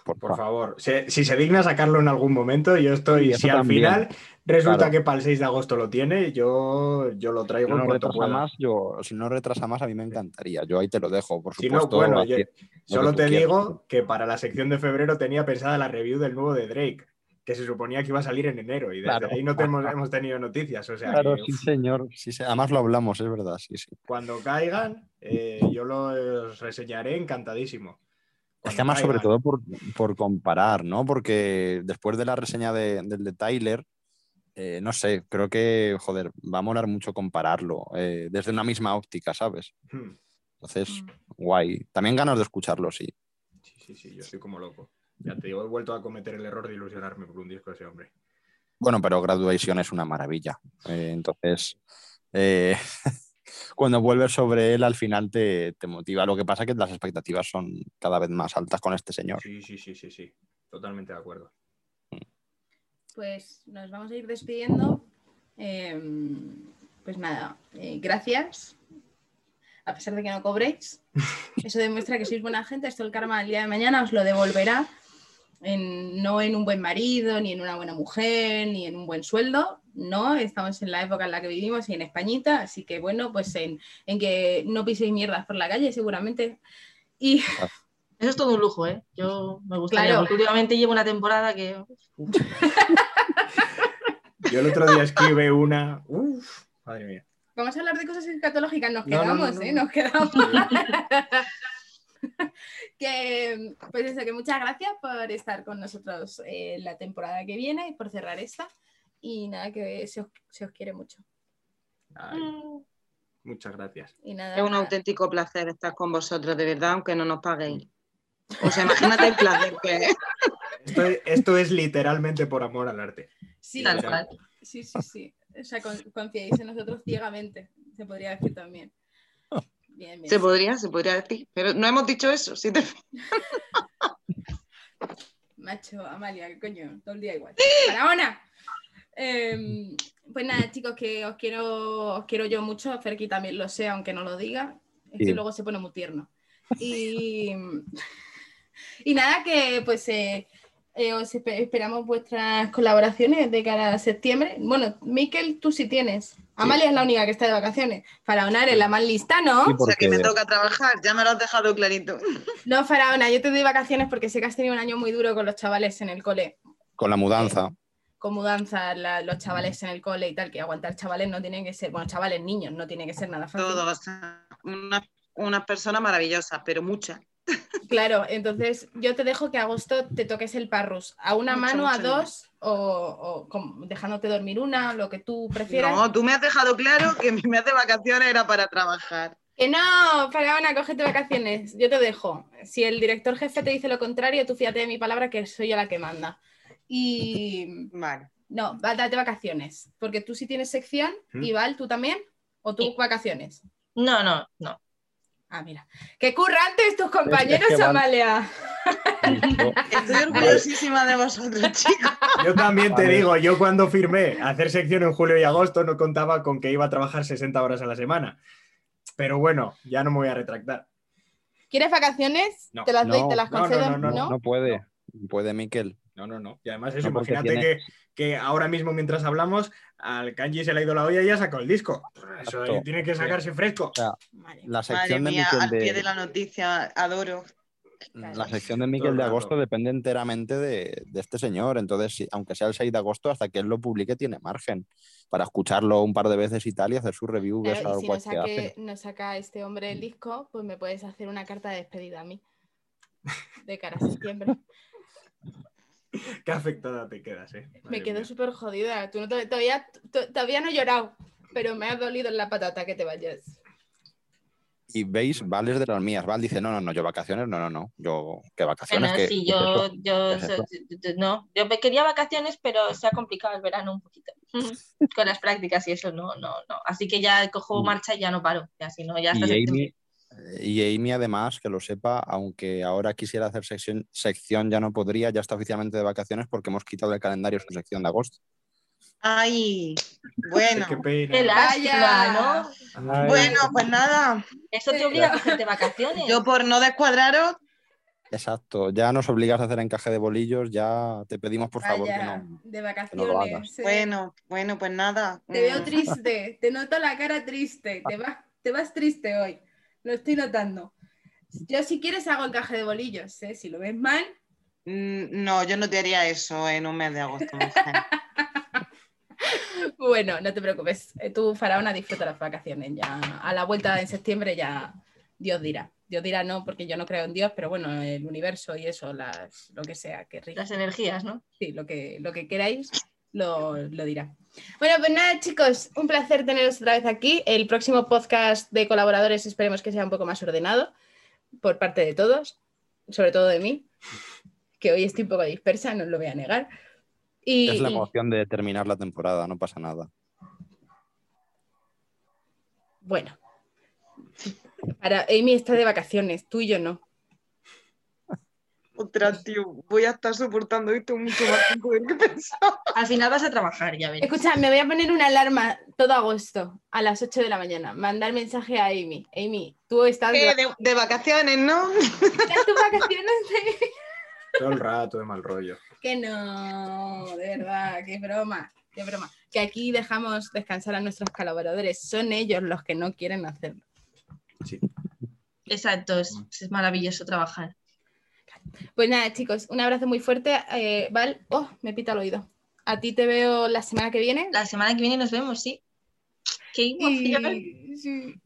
Por, favor, si, se digna sacarlo en algún momento, yo estoy. si al final resulta que para el 6 de agosto lo tiene, yo, yo lo traigo. Si no, retrasa más, yo, si no retrasa más, a mí me encantaría. Yo ahí te lo dejo, por supuesto. bueno, solo te digo que para la sección de febrero tenía pensada la review del nuevo de Drake que se suponía que iba a salir en enero y desde ahí no hemos tenido noticias. O sea claro, sí, señor. Sí, además lo hablamos, es verdad. Sí, sí. Cuando caigan, eh, yo los reseñaré encantadísimo. Es que además, sobre todo por, comparar, ¿no? Porque después de la reseña de, del de Tyler, eh, no sé, creo que, joder, va a molar mucho compararlo eh, desde una misma óptica, ¿sabes? Hmm. Entonces, hmm. guay. También ganas de escucharlo, sí. Sí, sí, sí, yo estoy como loco. Ya te digo, he vuelto a cometer el error de ilusionarme por un disco de ese hombre. Bueno, pero Graduation es una maravilla. Eh, entonces, cuando vuelves sobre él, al final te, motiva. Lo que pasa es que las expectativas son cada vez más altas con este señor. Sí, sí, sí, sí, sí. Totalmente de acuerdo. Pues nos vamos a ir despidiendo. Em, pues nada, eh, gracias. A pesar de que no cobréis. Eso demuestra que sois buena gente. Esto el karma el día de mañana os lo devolverá. No en un buen marido, ni en una buena mujer, ni en un buen sueldo, no, estamos en la época en la que vivimos y en Españita, así que bueno, pues en, que no piséis mierdas por la calle seguramente. Y... Eso es todo un lujo, ¿eh? Yo me gustaría, porque últimamente llevo una temporada que... Yo el otro día escribe una... Uf, madre mía. Vamos a hablar de cosas escatológicas, nos quedamos, ¿eh? Nos quedamos. que, pues eso, que muchas gracias por estar con nosotros eh, la temporada que viene y por cerrar esta. Y nada, que se os, quiere mucho. Muchas gracias. es un auténtico placer estar con vosotros, de verdad, aunque no nos paguéis. O sea, imagínate el placer que Esto, es literalmente por amor al arte. Sí, Sí, sí, sí. O sea, confiáis en nosotros ciegamente, se podría decir también. Se podría, se podría decir, pero no hemos dicho eso. Si te... Macho, Amalia, ¿qué coño? Todo el día igual. ¡Para Em, pues nada, chicos, que os quiero, os quiero yo mucho. Ferki también lo sé, aunque no lo diga. Es que luego se pone muy tierno. Y, y nada, que pues eh, eh, os esperamos vuestras colaboraciones de cara a septiembre. Bueno, Miquel, tú sí tienes. Amalia es la única que está de vacaciones. Faraona eres la más lista, ¿no? O sea que me toca trabajar, ya me lo has dejado clarito. No, Faraona, yo te doy vacaciones porque sé que has tenido un año muy duro con los chavales en el cole. Con la mudanza. con mudanza, los chavales en el cole y tal, que aguantar chavales no tienen que ser, bueno, chavales niños, no tiene que ser nada fácil. Todos, unas una personas maravillosas, pero muchas. Claro, entonces yo te dejo que agosto te toques el parrus. A una mano, a dos, o, dejándote dormir una, lo que tú prefieras. No, tú me has dejado claro que mi mes de vacaciones era para trabajar. Que no, Faraona, cógete vacaciones. Yo te dejo. Si el director jefe te dice lo contrario, tú fíjate de mi palabra que soy yo la que manda. Y. Vale. No, date vacaciones. Porque tú sí tienes sección, ¿Mm? y Val, tú también, o tú vacaciones. No, no, no. Ah, mira. ¡Qué currantes tus compañeros, Amalia! Estoy orgullosísima de vosotros, chicos. Yo también te digo, yo cuando firmé hacer sección en julio y agosto no contaba con que iba a trabajar 60 horas a la semana. Pero bueno, ya no me voy a retractar. ¿Quieres vacaciones? Te las doy, te las concedo. No, no, no, puede. Puede Miquel. No, no, no. Y además eso, imagínate que, que, ahora mismo mientras hablamos al Kanji se le ha ido la olla y ya sacó el disco. Eso tiene que sacarse fresco. la sección de al pie de la noticia, adoro. La sección de Miquel de agosto depende enteramente de, este señor. Entonces, aunque sea el 6 de agosto, hasta que él lo publique, tiene margen para escucharlo un par de veces y tal y hacer su review. y si saque, nos saca este hombre el disco, pues me puedes hacer una carta de despedida a mí. De cara a septiembre. Qué afectada te quedas, ¿eh? me quedo súper jodida. Tú no, todavía, todavía no he llorado, pero me ha dolido en la patata que te vayas. Y veis, Val es de las mías. Val dice, no, no, no, yo vacaciones, no, no, no. Yo, ¿qué vacaciones? Bueno, sí, yo, yo, no. Yo quería vacaciones, pero se ha complicado el verano un poquito. Con las prácticas y eso, no, no, no. Así que ya cojo mm. marcha y ya no paro. Ya, si no, ya hasta y Amy, además, que lo sepa, aunque ahora quisiera hacer sección, sección, ya no podría, ya está oficialmente de vacaciones porque hemos quitado del calendario su sección de agosto. Ay, bueno. Qué, lástima, ¿no? Bueno, pues nada. Eso te obliga a hacerte vacaciones. Yo por no descuadraros. Exacto, ya nos obligas a hacer encaje de bolillos, ya te pedimos por favor que no. De vacaciones. Bueno, bueno, pues nada. Te veo triste, te noto la cara triste, te vas, te vas triste hoy lo estoy notando. Yo si quieres hago encaje de bolillos, ¿eh? si lo ves mal. Mm, no, yo no te haría eso en un mes de agosto. bueno, no te preocupes. Eh, tú, Faraona, disfruta las vacaciones. Ya a la vuelta en septiembre ya Dios dirá. Dios dirá no, porque yo no creo en Dios, pero bueno, el universo y eso, las, lo que sea, que Las energías, ¿no? Sí, lo que, lo que queráis lo, lo dirá. Bueno, pues nada, chicos, un placer teneros otra vez aquí. El próximo podcast de colaboradores esperemos que sea un poco más ordenado por parte de todos, sobre todo de mí, que hoy estoy un poco dispersa, no os lo voy a negar. Y, es la emoción de terminar la temporada, no pasa nada. Bueno, para Amy está de vacaciones, tú y yo no. Otra, tío, voy a estar soportando esto mucho más tiempo de que pensaba. Al final vas a trabajar, ya ves. Escucha, me voy a poner una alarma todo agosto a las 8 de la mañana. Mandar mensaje a Amy. Amy, tú estás. De, vacaciones, ¿no? ¿Estás tus vacaciones? Todo el rato de mal rollo. Que no, de verdad, qué broma, qué broma. Que aquí dejamos descansar a nuestros colaboradores. Son ellos los que no quieren hacerlo. Sí. Exacto, es maravilloso trabajar. Pues nada, chicos, un abrazo muy fuerte. Eh, Val, oh, me pita el oído. A ti te veo la semana que viene. La semana que viene nos vemos, sí. Qué emoción.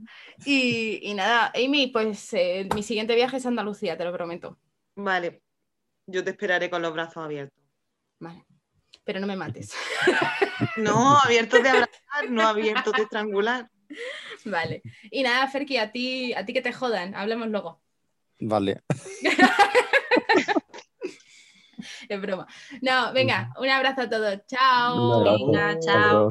Y, nada, Amy, pues eh, mi siguiente viaje es a Andalucía, te lo prometo. Vale, yo te esperaré con los brazos abiertos. Vale, pero no me mates. no, abiertos de abrazar, no abiertos de estrangular. Vale. Y nada, Ferki, a ti, a ti que te jodan, hablemos luego. Vale. es broma. No, venga, un abrazo a todos. Chao. Venga, chao.